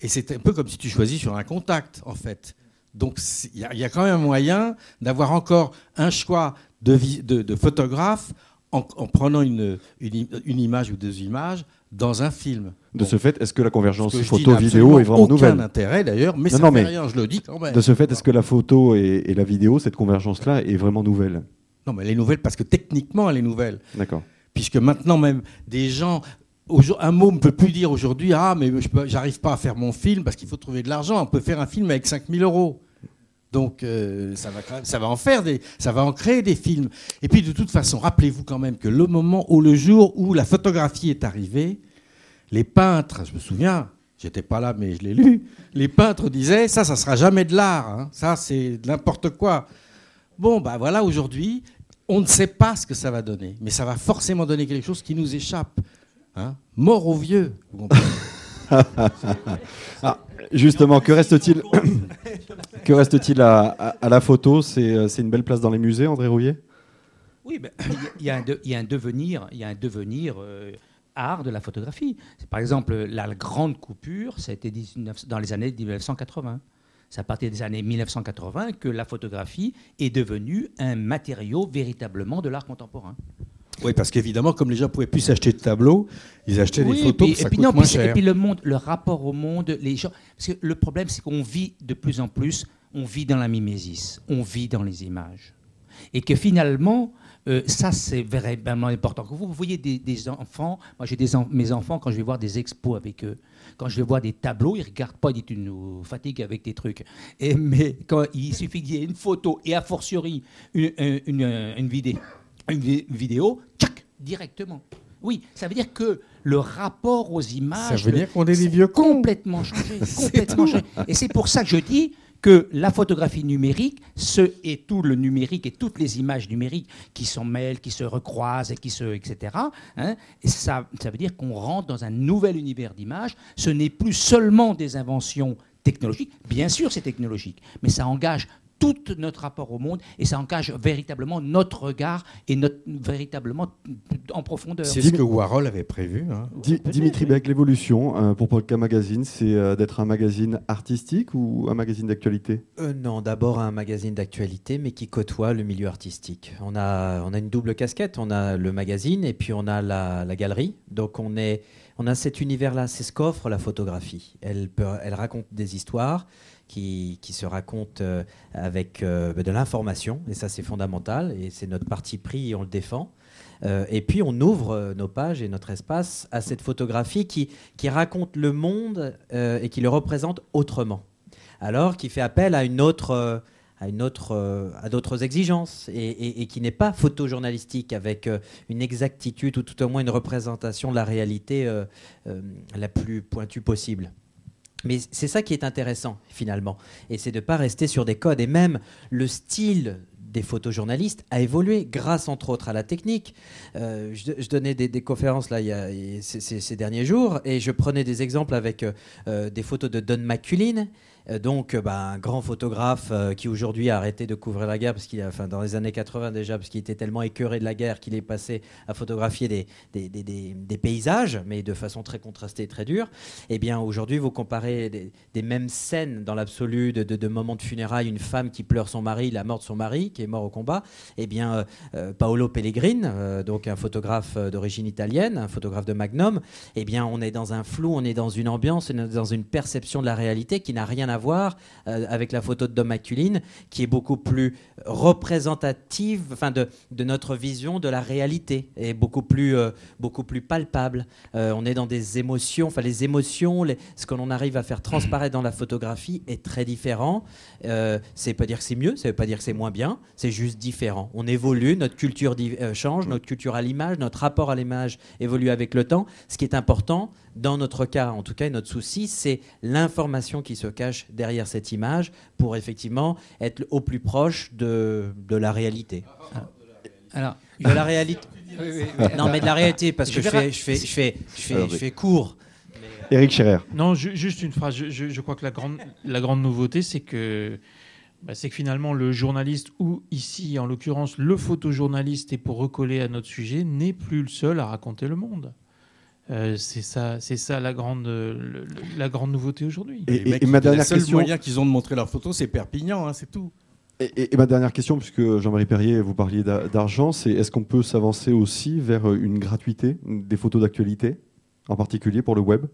et c'est un peu comme si tu choisis sur un contact, en fait. Donc, il y, a- quand même moyen d'avoir encore un choix de, de, photographe en, en prenant une, une, une image ou deux images dans un film. De ce fait, est-ce que la convergence photo-vidéo est vraiment aucun nouvelle intérêt d'ailleurs, mais Non, ça non, fait mais- rien, je le dis quand même. De ce fait, est-ce que la photo et, et la vidéo, cette convergence-là, est vraiment nouvelle Non, mais elle est nouvelle parce que techniquement elle est nouvelle. D'accord. Puisque maintenant même des gens, un mot ne peut plus dire aujourd'hui, ah mais j'arrive pas à faire mon film parce qu'il faut trouver de l'argent. On peut faire un film avec 5000 euros. Donc euh, ça, va ça en faire des, ça va en créer des films. Et puis de toute façon, rappelez-vous quand même que le moment où le jour où la photographie est arrivée, les peintres, je me souviens, j'étais pas là mais je l'ai lu, les peintres disaient ça, ça sera jamais de l'art, hein. ça c'est de n'importe quoi. Bon, bah voilà, aujourd'hui, on ne sait pas ce que ça va donner, mais ça va forcément donner quelque chose qui nous échappe. hein. Mort aux vieux. vous comprenez Justement, que reste-t-il Que reste-t-il à, à- à la photo? C'est euh, c'est une belle place dans les musées, André Rouillet? Oui, ben, il y, a un de- il y a un devenir, il y a un devenir euh, art de la photographie. C'est, Par exemple, la, grande coupure, ça a été 19 dans les années 1980. C'est à partir des années 1980 que la photographie est devenue un matériau véritablement de l'art contemporain. Oui, parce qu'évidemment, comme les gens pouvaient plus s'acheter de tableaux, ils achetaient Oui, des et photos, puis- ça et puis coûte non, moins cher. Et puis le monde, le rapport au monde, les gens. Parce que le problème, c'est qu'on vit de plus en plus, on vit dans la mimésis, on vit dans les images, et que finalement, euh, ça c'est vraiment important. Quand vous, voyez des, des enfants, moi j'ai des en- mes enfants quand je vais voir des expos avec eux, quand je vais voir des tableaux, ils regardent pas, ils disent tu nous fatigues avec tes trucs. Et mais quand il suffit qu'il y ait une photo et a fortiori une, une, une, une vidéo, une vidéo, tchac, directement. Oui, ça veut dire que le rapport aux images. Ça veut dire qu'on est des vieux cons. Complètement changé. complètement changé. Et c'est pour ça que je dis que la photographie numérique, ce et tout le numérique et toutes les images numériques qui s'en mêlent, qui se recroisent et qui se, etc. hein, ça, ça veut dire qu'on rentre dans un nouvel univers d'images. Ce n'est plus seulement des inventions technologiques. Bien sûr, c'est technologique, mais ça engage tout notre rapport au monde et ça engage véritablement notre regard et notre véritablement en profondeur. C'est ce que Warhol avait prévu. hein. Di- Dimitri Beck, l'évolution euh, pour Polka Magazine, c'est euh, d'être un magazine artistique ou un magazine d'actualité? Euh, non, d'abord un magazine d'actualité, mais qui côtoie le milieu artistique. On a, on a une double casquette. On a le magazine et puis on a la, la galerie. Donc on, est, on a cet univers-là. C'est ce qu'offre la photographie. Elle, peut, elle raconte des histoires qui, se raconte euh, avec euh, de l'information, et ça c'est fondamental, et c'est notre parti pris, et on le défend. Euh, et puis on ouvre nos pages et notre espace à cette photographie qui, qui raconte le monde et qui le représente autrement. Alors qui fait appel à une autre, à à d'autres exigences et, qui n'est pas photojournalistique avec une exactitude ou tout au moins une représentation de la réalité la plus pointue possible. Mais c'est ça qui est intéressant finalement, et c'est de ne pas rester sur des codes. Et même le style des photojournalistes a évolué grâce entre autres à la technique. Euh, je, donnais des, conférences là il y a, ces derniers jours et je prenais des exemples avec euh, euh, des photos de Don McCullin. Euh, donc, euh, bah, un grand photographe euh, qui aujourd'hui a arrêté de couvrir la guerre, parce qu'il enfin, dans les années 80 déjà, parce qu'il était tellement écœuré de la guerre qu'il est passé à photographier des, des, des- des- paysages, mais de façon très contrastée et très dure. Eh bien, aujourd'hui, vous comparez des, mêmes scènes dans l'absolu de, de, moments de funérailles, une femme qui pleure son mari, la mort de son mari, qui est mort au combat. Eh bien, Paolo Pellegrin, donc un photographe d'origine italienne, un photographe de Magnum, eh bien, on est dans un flou, on est dans une ambiance, on est dans une perception de la réalité qui n'a rien à voir euh, avec la photo de Dom McCullin, qui est beaucoup plus représentative, enfin, de, notre vision de la réalité, et beaucoup plus, euh, beaucoup plus palpable. Euh, on est dans des émotions, enfin, les émotions, ce que l'on arrive à faire transparaître dans la photographie est très différent. Euh, c'est pas dire que c'est mieux, ça veut pas dire que c'est moins bien, c'est juste différent. On évolue, notre culture change, notre culture à l'image, notre rapport à l'image évolue avec le temps. Ce qui est important, dans notre cas, en tout cas, et notre souci, c'est l'information qui se cache derrière cette image pour effectivement être au plus proche de, de la réalité. Alors, De la réalité. oui, oui, oui. Non, mais de la réalité, parce que Je fais, je fais, je fais, je fais, Alors, je fais court. Eric Scherer. Non, ju- juste une phrase. Je, je- je crois que la grande, la grande nouveauté, c'est que, bah, c'est que finalement, le journaliste, ou ici, en l'occurrence, le photojournaliste, et pour recoller à notre sujet, n'est plus le seul à raconter le monde. Euh, c'est ça, c'est ça la grande, le- le- la grande nouveauté aujourd'hui. Et, Les et- mecs, et ma le dernière seul question. moyen qu'ils ont de montrer leurs photos, c'est Perpignan, hein, c'est tout. Et, et- et ma dernière question, puisque Jean-Marie Perrier, vous parliez d'a- d'argent, c'est est-ce qu'on peut s'avancer aussi vers euh, une gratuité des photos d'actualité, en particulier pour le web?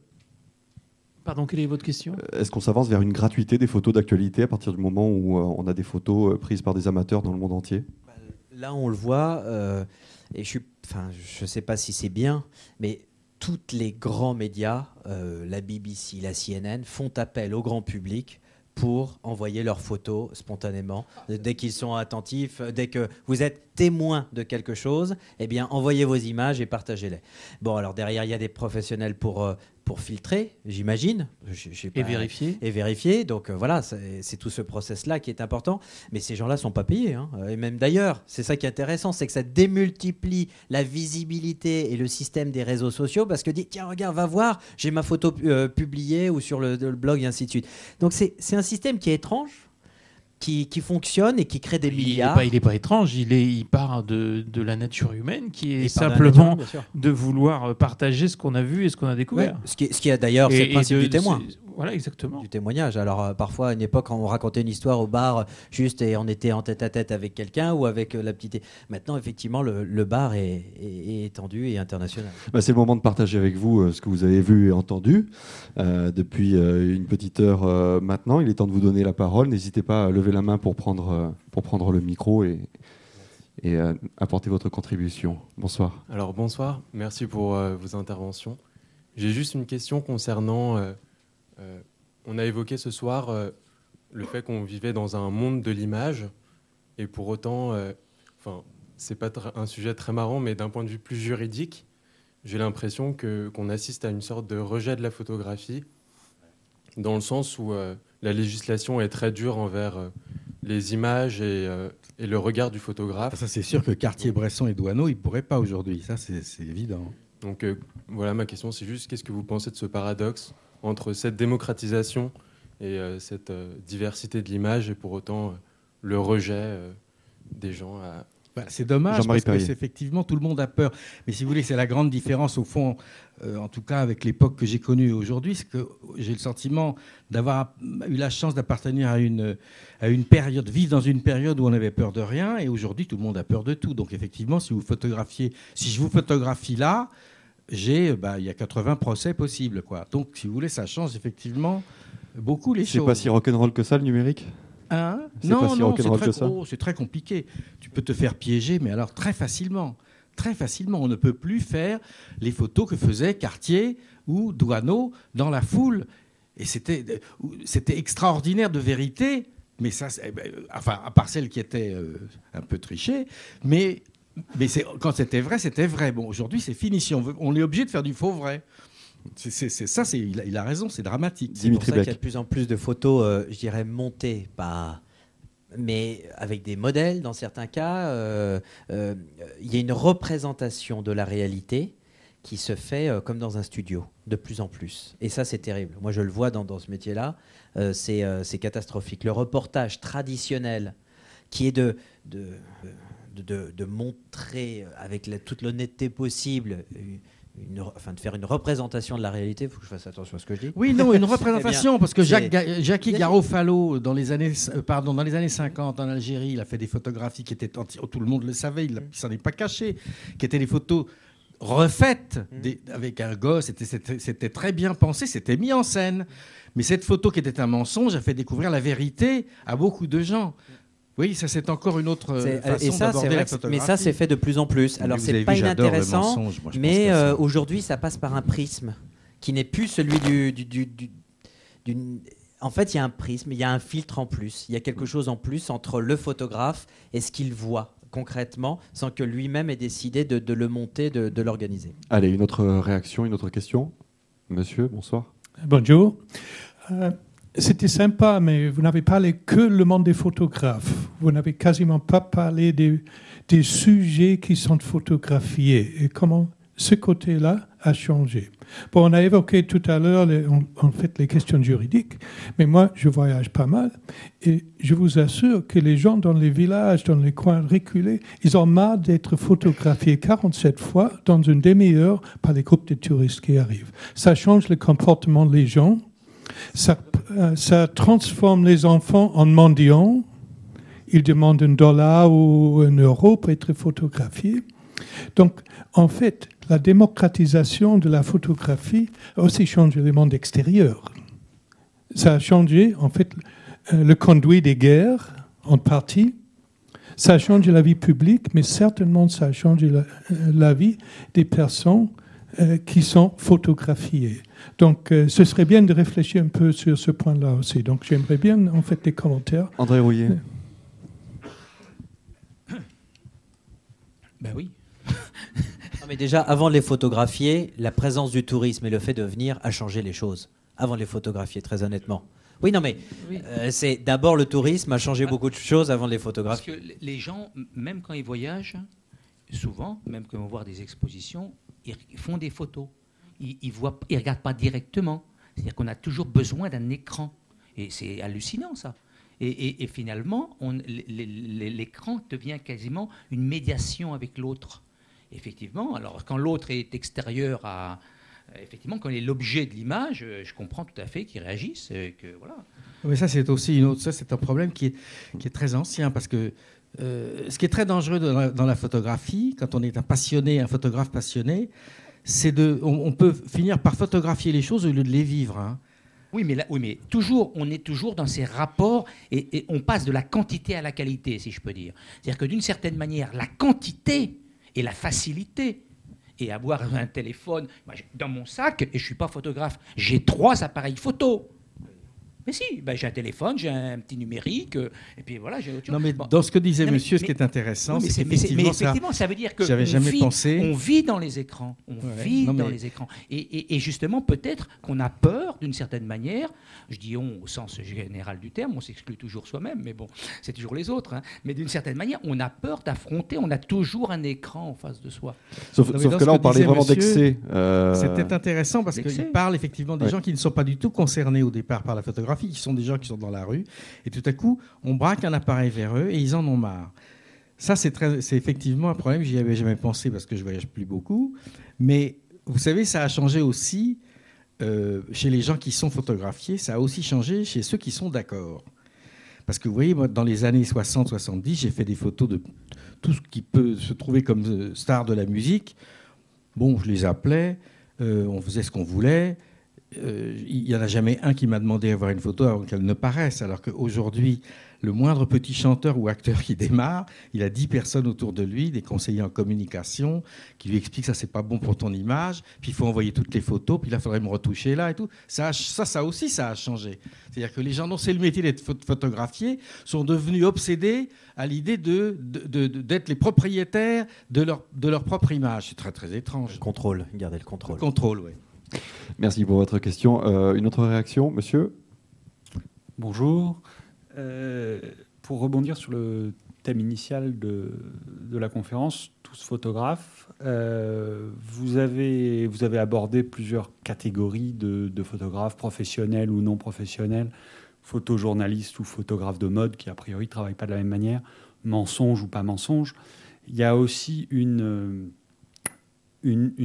Pardon, quelle est votre question? Euh, Est-ce qu'on s'avance vers une gratuité des photos d'actualité à partir du moment où euh, on a des photos euh, prises par des amateurs dans le monde entier? Là, on le voit, euh, et je suis, enfin, je sais pas si c'est bien, mais tous les grands médias, euh, la BBC, la CNN, font appel au grand public pour envoyer leurs photos spontanément. Dès qu'ils sont attentifs, dès que vous êtes témoin de quelque chose, eh bien, envoyez vos images et partagez-les. Bon, alors derrière, il y a des professionnels pour, euh, pour filtrer, j'imagine. Et vérifier et vérifier. Donc euh, voilà, c'est tout ce process-là qui est important. Mais ces gens-là sont pas payés. hein. Et même d'ailleurs, c'est ça qui est intéressant, c'est que ça démultiplie la visibilité et le système des réseaux sociaux parce que dit tiens regarde, va voir, j'ai ma photo euh, publiée ou sur le, le blog et ainsi de suite. Donc c'est un système qui est étrange, qui, qui fonctionne et qui crée des Il n'est milliards. pas, pas étrange, il, est, il part de, de la nature humaine qui est simplement nature, de vouloir partager ce qu'on a vu et ce qu'on a découvert. Ouais, ce qui, ce qui est d'ailleurs, c'est le principe de- du témoin. Voilà, exactement. du témoignage. Alors euh, parfois à une époque on racontait une histoire au bar juste et on était en tête à tête avec quelqu'un ou avec euh, la petite. Maintenant effectivement le, le bar est, est- est étendu et international. Bah, C'est le moment de partager avec vous euh, ce que vous avez vu et entendu euh, depuis euh, une petite heure euh, maintenant. Il est temps de vous donner la parole. N'hésitez pas à lever la main pour prendre, euh, pour prendre le micro et, et euh, apporter votre contribution. Bonsoir. Alors bonsoir, merci pour euh, vos interventions. J'ai juste une question concernant, euh, on a évoqué ce soir euh, le fait qu'on vivait dans un monde de l'image, et pour autant, euh, enfin, c'est pas un sujet très marrant, mais d'un point de vue plus juridique, j'ai l'impression que qu'on assiste à une sorte de rejet de la photographie, dans le sens où la législation est très dure envers les images et, euh, et le regard du photographe. Ça, c'est sûr que Cartier-Bresson et Douaneau, ils ne pourraient pas aujourd'hui. Ça, c'est c'est évident. Donc euh, voilà, ma question, c'est juste qu'est-ce que vous pensez de ce paradoxe entre cette démocratisation et euh, cette euh, diversité de l'image et pour autant euh, le rejet euh, des gens à... Bah, c'est dommage parce que Perrier. c'est effectivement tout le monde a peur. Mais si vous voulez, c'est la grande différence au fond, euh, en tout cas avec l'époque que j'ai connue aujourd'hui, c'est que j'ai le sentiment d'avoir eu la chance d'appartenir à une, à une période, vivre dans une période où on avait peur de rien, et aujourd'hui tout le monde a peur de tout. Donc effectivement, si vous photographiez, si je vous photographie là, j'ai, bah, il y a 80 procès possibles, quoi. Donc si vous voulez, ça change effectivement beaucoup les choses. C'est pas si rock'n'roll que ça le numérique? Hein? C'est non, pas si non, c'est très, ça? oh, c'est très compliqué. Tu peux te faire piéger, mais alors très facilement. Très facilement. On ne peut plus faire les photos que faisaient Cartier ou Douaneau dans la foule. Et c'était, c'était extraordinaire de vérité, mais ça, eh ben, enfin, à part celles qui étaient euh, un peu trichées, mais, mais quand c'était vrai, c'était vrai. Bon, aujourd'hui, c'est fini. Si on, veut, on est obligé de faire du faux vrai. C'est, ça, il, a, il a raison, c'est dramatique. C'est pour ça qu'il y a de plus en plus de photos, euh, je dirais, montées, pas, mais avec des modèles dans certains cas. euh, euh, Il y a une représentation de la réalité qui se fait comme dans un studio, de plus en plus. Et ça, c'est terrible. Moi, je le vois dans, dans ce métier-là. c'est c'est catastrophique. Le reportage traditionnel, qui est de, de, de, montrer avec la- toute l'honnêteté possible, une- une- enfin, de faire une représentation de la réalité, il faut que je fasse attention à ce que je dis. Oui, non, une représentation, parce que Jacques, Jackie Garofalo, dans les années, euh, pardon, dans les années 50 en Algérie, il a fait des photographies qui étaient, anti- oh, tout le monde le savait, il ne s'en est pas caché, qui étaient des photos refaites des- avec un gosse, c'était- très bien pensé, c'était mis en scène. Mais cette photo qui était un mensonge a fait découvrir la vérité à beaucoup de gens. Oui, ça c'est encore une autre euh, C'est- façon et ça, c'est d'aborder vrai la photographie. mais ça, c'est fait de plus en plus. Alors, c'est pas vu, inintéressant, moi, mais euh, aujourd'hui, ça passe par un prisme qui n'est plus celui du. du- du- du- d'une- En fait, il y a un prisme, il y a un filtre en plus. Il y a quelque chose en plus entre le photographe et ce qu'il voit concrètement, sans que lui-même ait décidé de, de le monter, de, de l'organiser. Allez, une autre réaction, une autre question? Monsieur, bonsoir. Bonjour. Euh, C'était sympa, mais vous n'avez parlé que le monde des photographes. Vous n'avez quasiment pas parlé des, sujets qui sont photographiés et comment ce côté-là a changé? Bon, on a évoqué tout à l'heure en fait les questions juridiques, mais moi je voyage pas mal et je vous assure que les gens dans les villages, dans les coins reculés, ils ont marre d'être photographiés 47 fois dans une demi-heure par les groupes de touristes qui arrivent. Ça change le comportement des gens. Ça, euh, ça transforme les enfants en mendiants. Ils demandent un dollar ou un euro pour être photographiés. Donc, en fait, la démocratisation de la photographie a aussi changé le monde extérieur. Ça a changé, en fait, euh, le conduit des guerres, en partie. Ça a changé la vie publique, mais certainement ça a changé la, euh, vie des personnes qui sont photographiées. Donc, euh, ce serait bien de réfléchir un peu sur ce point-là aussi. Donc, j'aimerais bien, en fait, des commentaires. André Rouillet. Ben oui. Non, mais déjà, avant de les photographier, la présence du tourisme et le fait de venir a changé les choses. Avant de les photographier, très honnêtement. Oui, non, mais Oui. euh, c'est d'abord le tourisme a changé Ah. beaucoup de choses avant de les Parce photographier. que les gens, même quand ils voyagent, souvent, même quand ils vont voir des expositions, ils font des photos. Ils ne regardent pas directement. C'est-à-dire qu'on a toujours besoin d'un écran. Et c'est hallucinant, ça. Et, finalement, l'écran devient quasiment une médiation avec l'autre. Effectivement, alors quand l'autre est extérieur à... Effectivement, quand il est l'objet de l'image, euh, je comprends tout à fait qu'il réagisse. Que, voilà. Mais ça, c'est aussi une autre. Ça, c'est un problème qui est, qui est très ancien parce que euh, ce qui est très dangereux dans la, dans la photographie, quand on est un passionné, un photographe passionné, c'est de. On, peut finir par photographier les choses au lieu de les vivre. hein. Oui, mais, toujours, on est toujours dans ces rapports et, on passe de la quantité à la qualité, si je peux dire. C'est-à-dire que d'une certaine manière, la quantité et la facilité. Et avoir un téléphone, dans mon sac, et je suis pas photographe, j'ai trois appareils photo. Mais si, ben, j'ai un téléphone, j'ai un petit numérique, euh, et puis voilà, j'ai autre chose. Non, mais Bon. dans ce que disait Non, mais- monsieur, ce qui mais- est intéressant, Oui, c'est mais ça. effectivement, ça veut dire que J'avais on jamais vit, pensé. on vit dans les écrans. On Ouais. vit Non, dans les écrans. Et, et- et justement, peut-être qu'on a peur, d'une certaine manière, je dis on au sens général du terme, on s'exclut toujours soi-même, mais bon, c'est toujours les autres. hein. Mais d'une certaine manière, on a peur d'affronter, on a toujours un écran en face de soi. Sauf, Non, que là, que on parlait vraiment d'excès. euh, C'était intéressant parce qu'il parle effectivement des Ouais. gens qui ne sont pas du tout concernés au départ par la photographie, qui sont des gens qui sont dans la rue, et tout à coup, on braque un appareil vers eux et ils en ont marre. Ça, c'est effectivement un problème, j'y avais jamais pensé parce que je voyage plus beaucoup, mais vous savez, ça a changé aussi euh, chez les gens qui sont photographiés, ça a aussi changé chez ceux qui sont d'accord. Parce que vous voyez, moi, dans les années 60-70, j'ai fait des photos de tout ce qui peut se trouver comme euh, star de la musique. Bon, je les appelais, euh, on faisait ce qu'on voulait. Euh, il n'y en a jamais un qui m'a demandé d'avoir une photo avant qu'elle ne paraisse, alors qu'aujourd'hui, le moindre petit chanteur ou acteur qui démarre, il a dix personnes autour de lui, des conseillers en communication, qui lui expliquent ça c'est pas bon pour ton image, puis il faut envoyer toutes les photos, puis là il faudrait me retoucher là et tout. Ça, ça, ça aussi, ça a changé. C'est-à-dire que les gens dont c'est le métier d'être photographiés sont devenus obsédés à l'idée de, d'être les propriétaires de leur, de leur propre image. C'est très très étrange. Le contrôle, garder le contrôle. Le contrôle, oui. Merci pour votre question. Euh, une autre réaction, monsieur? Bonjour. Euh, pour rebondir sur le thème initial de, la conférence, tous photographes, euh, vous, avez, abordé plusieurs catégories de, photographes, professionnels ou non professionnels, photojournalistes ou photographes de mode, qui a priori ne travaillent pas de la même manière, mensonge ou pas mensonge. Il y a aussi une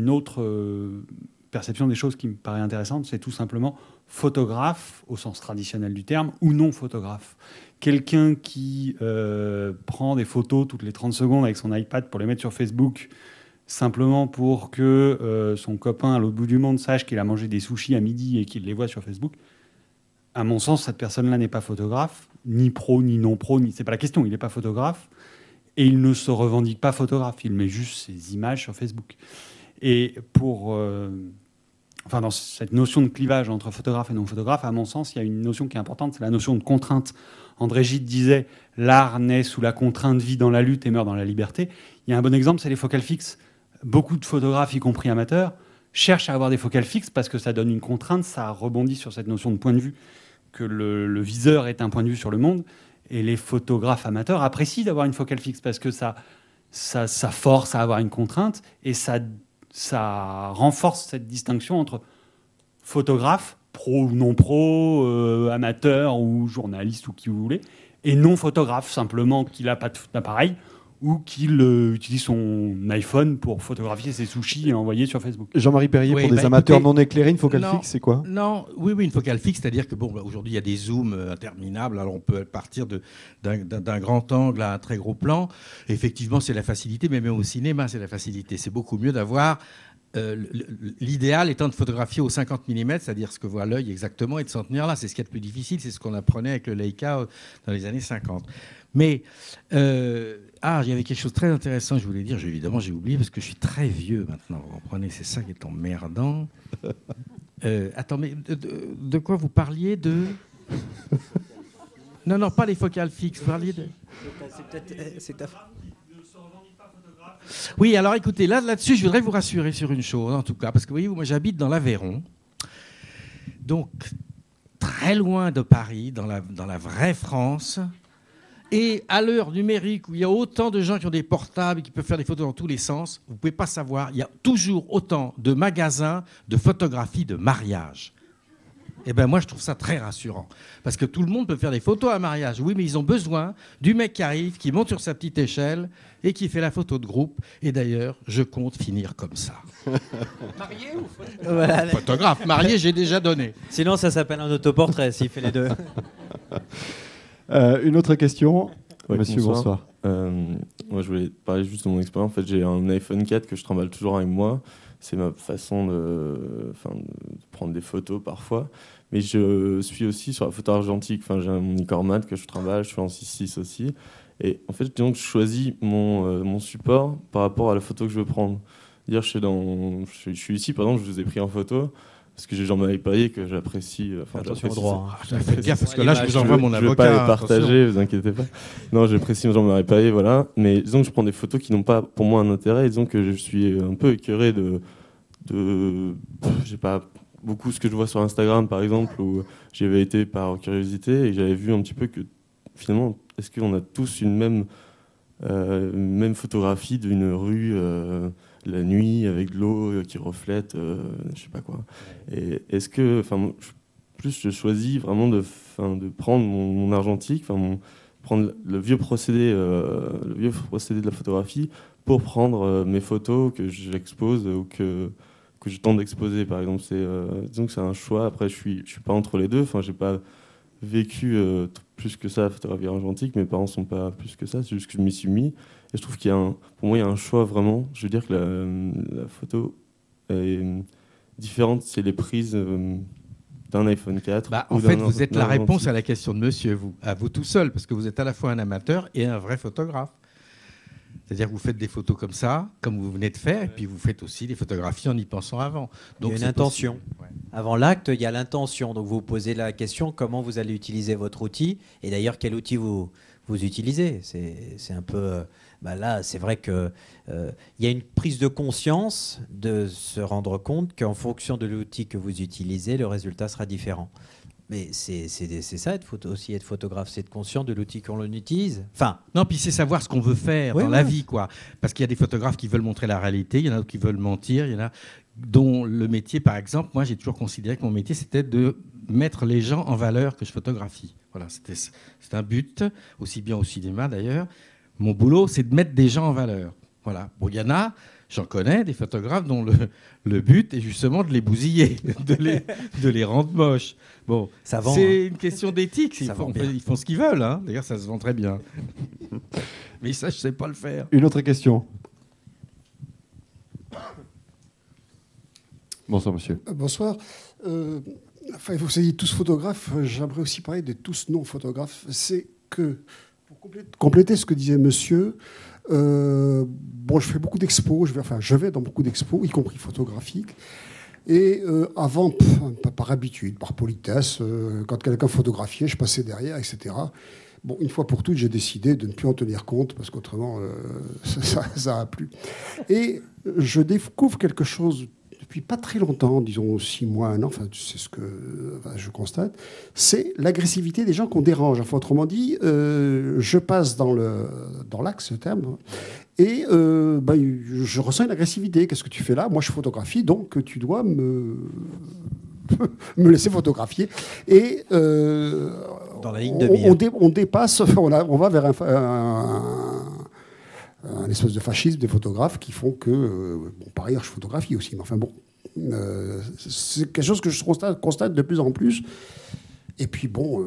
autre perception des choses qui me paraît intéressante, c'est tout simplement photographe au sens traditionnel du terme ou non photographe. Quelqu'un qui euh, prend des photos toutes les 30 secondes avec son iPad pour les mettre sur Facebook simplement pour que euh, son copain à l'autre bout du monde sache qu'il a mangé des sushis à midi et qu'il les voit sur Facebook. À mon sens, cette personne-là n'est pas photographe, ni pro, ni non pro, ni... c'est pas la question, il n'est pas photographe et il ne se revendique pas photographe, il met juste ses images sur Facebook. Et pour euh, enfin dans cette notion de clivage entre photographe et non photographe, à mon sens, il y a une notion qui est importante, c'est la notion de contrainte. André Gide disait l'art naît sous la contrainte, vit dans la lutte et meurt dans la liberté. Il y a un bon exemple, c'est les focales fixes. Beaucoup de photographes, y compris amateurs, cherchent à avoir des focales fixes parce que ça donne une contrainte, ça rebondit sur cette notion de point de vue, que le, viseur est un point de vue sur le monde. Et les photographes amateurs apprécient d'avoir une focale fixe parce que ça, ça, ça force à avoir une contrainte et ça ça renforce cette distinction entre photographe, pro ou non pro, euh, amateur ou journaliste ou qui vous voulez, et non photographe, simplement qu'il n'a pas d'appareil ou qu'il euh, utilise son iPhone pour photographier ses sushis et envoyer sur Facebook. Jean-Marie Perrier, pour des bah, amateurs non éclairés, une focale fixe, c'est quoi? Non, oui, oui, une focale fixe, c'est-à-dire que bon, bah, aujourd'hui il y a des zooms euh, interminables, alors on peut partir d'un grand angle à un très gros plan. effectivement, c'est la facilité, mais même au cinéma, c'est la facilité. C'est beaucoup mieux d'avoir euh, l'idéal étant de photographier au 50 mm, c'est-à-dire ce que voit l'œil exactement, et de s'en tenir là. C'est ce qui est le plus difficile, c'est ce qu'on apprenait avec le Leica dans les années 50. Mais, euh, ah, il y avait quelque chose de très intéressant, je voulais dire, évidemment j'ai oublié parce que je suis très vieux maintenant, vous comprenez, c'est ça qui est emmerdant. Euh, attends, mais de, quoi vous parliez de... Non, non, pas les focales fixes, vous parliez de... C'est ta... Oui, alors écoutez, là, là-dessus, je voudrais vous rassurer sur une chose, en tout cas, parce que vous voyez, moi j'habite dans l'Aveyron, donc très loin de Paris, dans la, dans la vraie France. Et à l'heure numérique où il y a autant de gens qui ont des portables et qui peuvent faire des photos dans tous les sens, vous ne pouvez pas savoir, il y a toujours autant de magasins de photographies de mariage. Eh bien, moi, je trouve ça très rassurant. Parce que tout le monde peut faire des photos à mariage. Oui, mais ils ont besoin du mec qui arrive, qui monte sur sa petite échelle et qui fait la photo de groupe. Et d'ailleurs, je compte finir comme ça. Marié ou photographe Marié, j'ai déjà donné. Sinon, ça s'appelle un autoportrait s'il fait les deux. Euh, une autre question Monsieur, bonsoir. Euh, moi, je voulais parler juste de mon expérience. En fait, j'ai un iPhone 4 que je trimballe toujours avec moi. C'est ma façon de, enfin, de prendre des photos parfois. Mais je suis aussi sur la photo argentique. Enfin, j'ai mon Nicormat que je trimballe, je suis en 6.6 aussi. Et en fait, donc, je choisis mon, euh, mon support par rapport à la photo que je veux prendre. Dire, je suis, dans, je, suis ici, par exemple, je vous ai pris en photo parce que j'ai Jean-Marie Payet que j'apprécie. Euh, enfin, Attention au droit. Hein. Gaffe parce que là, je vous envoie mon avocat. Je ne vais pas les partager, vous inquiétez pas. Non, j'apprécie Jean-Marie Payet, voilà. Mais disons que je prends des photos qui n'ont pas pour moi un intérêt. Disons que je suis un peu écœuré de. de j'ai pas beaucoup ce que je vois sur Instagram, par exemple, où j'avais été par curiosité et j'avais vu un petit peu que finalement, est-ce qu'on a tous une même, euh, même photographie d'une rue euh, la nuit avec de l'eau qui reflète, euh, je sais pas quoi. Et est-ce que, enfin, plus je choisis vraiment de, de prendre mon, argentique, enfin, prendre le vieux procédé, le vieux procédé de la photographie pour prendre mes photos que j'expose ou que que je tente d'exposer, par exemple. C'est, euh, disons que c'est un choix. Après, je suis, je suis pas entre les deux. Enfin, j'ai pas vécu euh, plus que ça la photographie argentique. Mes parents sont pas plus que ça. C'est juste que je m'y suis mis. Et je trouve qu'il y a un, pour moi, il y a un choix vraiment. Je veux dire que la, la photo est, différentes c'est les prises d'un iPhone 4 bah, En fait, vous êtes la réponse à la question de monsieur, vous, à vous tout seul, parce que vous êtes à la fois un amateur et un vrai photographe. C'est-à-dire que vous faites des photos comme ça, comme vous venez de faire, et puis vous faites aussi des photographies en y pensant avant. Donc il y a une intention. Avant l'acte, il y a l'intention. Donc vous posez la question comment vous allez utiliser votre outil, et d'ailleurs quel outil vous, vous utilisez? C'est un peu... Bah là, c'est vrai qu'il euh, y a une prise de conscience de se rendre compte qu'en fonction de l'outil que vous utilisez, le résultat sera différent. Mais c'est ça être photo, aussi être photographe, c'est être conscient de l'outil qu'on utilise. Enfin, non, puis c'est savoir ce qu'on veut faire dans la vie, quoi. Parce qu'il y a des photographes qui veulent montrer la réalité, il y en a d'autres qui veulent mentir, il y en a dont le métier, par exemple, moi j'ai toujours considéré que mon métier c'était de mettre les gens en valeur que je photographie. Voilà, c'est un but, aussi bien au cinéma d'ailleurs. Mon boulot, c'est de mettre des gens en valeur. Voilà. Bon, il y en a, j'en connais, des photographes dont le, le, but est justement de les bousiller, de les, de les rendre moches. Bon, c'est hein. une question d'éthique. Ils, ils, font ce qu'ils veulent. Hein. D'ailleurs, ça se vend très bien. Mais ça, je ne sais pas le faire. Une autre question. Bonsoir, monsieur. Euh, bonsoir. Euh, enfin, vous êtes tous photographes. J'aimerais aussi parler de tous non-photographes. C'est que, pour compléter ce que disait monsieur, euh, bon, je fais beaucoup d'expos. Je vais, enfin, je vais dans beaucoup d'expos, y compris photographiques. Et euh, avant, par habitude, par politesse, euh, quand quelqu'un photographiait, je passais derrière, etc. Bon, une fois pour toutes, j'ai décidé de ne plus en tenir compte parce qu'autrement, euh, ça n'a plus. Et je découvre quelque chose depuis pas très longtemps, disons six mois, un an, enfin, c'est ce que je constate, c'est l'agressivité des gens qu'on dérange. Enfin, autrement dit, je passe dans l'axe, dans ce terme, et euh, bah, je ressens une agressivité. Qu'est-ce que tu fais là? Moi, je photographie, donc tu dois me, me laisser photographier. Et euh, Dans la ligne de on, on, dépasse, on, on, va vers un, un, espèce de fascisme des photographes qui font que, euh, bon, par ailleurs, je photographie aussi, mais enfin bon, c'est quelque chose que je constate, constate, de plus en plus. Et puis bon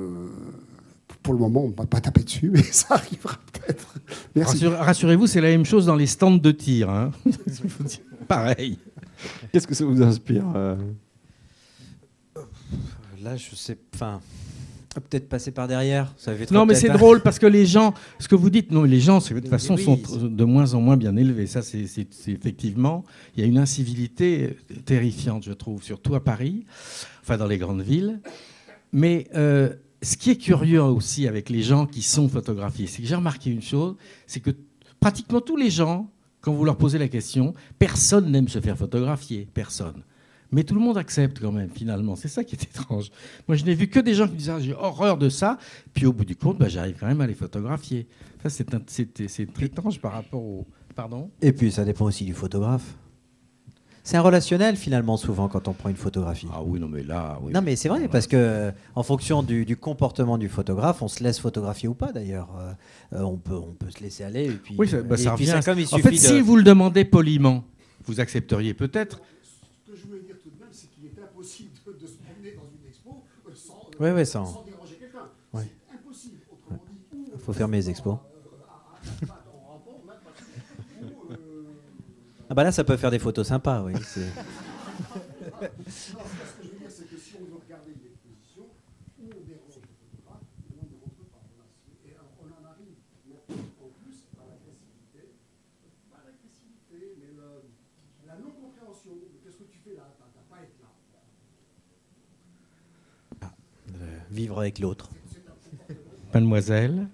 pour le moment, on ne va pas taper dessus, mais ça arrivera peut-être. Rassurez-vous, c'est la même chose dans les stands de tir. Hein. Pareil. Qu'est-ce que ça vous inspire euh? Là, je sais. Enfin. Peut-être passer par derrière. Ça non, mais c'est drôle parce que les gens, ce que vous dites, non, les gens, de toute façon, sont de moins en moins bien élevés. Ça, c'est effectivement, il y a une incivilité terrifiante, je trouve, surtout à Paris, enfin dans les grandes villes. Mais euh, ce qui est curieux aussi avec les gens qui sont photographiés, c'est que j'ai remarqué une chose, c'est que pratiquement tous les gens, quand vous leur posez la question, personne n'aime se faire photographier, personne. Mais tout le monde accepte quand même, finalement. C'est ça qui est étrange. Moi, je n'ai vu que des gens qui disaient ah, j'ai horreur de ça. Puis au bout du compte, bah, j'arrive quand même à les photographier. Ça, c'est très étrange par rapport au. Pardon? Et puis, ça dépend aussi du photographe. C'est un relationnel finalement souvent quand on prend une photographie. Ah oui, non mais là. Non mais c'est vrai parce que en fonction du, comportement du photographe, on se laisse photographier ou pas d'ailleurs. Euh, on peut on peut se laisser aller et puis. Oui, ça, bah, revient. en fait, si vous le demandez poliment, vous accepteriez peut-être. Ce que je voulais dire tout de même, c'est qu'il est impossible de, se promener dans une expo oui, oui, sans... sans déranger quelqu'un. Oui. C'est impossible. Il faut fermer les expos. Ah bah là, ça peut faire des photos sympas, oui. ce que je veux dire, c'est que si on veut regarder une exposition, où on dérange le photographe, on ne rentre pas. Et on en arrive en plus à l'agressivité. Pas l'agressivité, mais la non-compréhension. Qu'est-ce que tu fais là T'as pas être là. Ah, vivre avec l'autre. Mademoiselle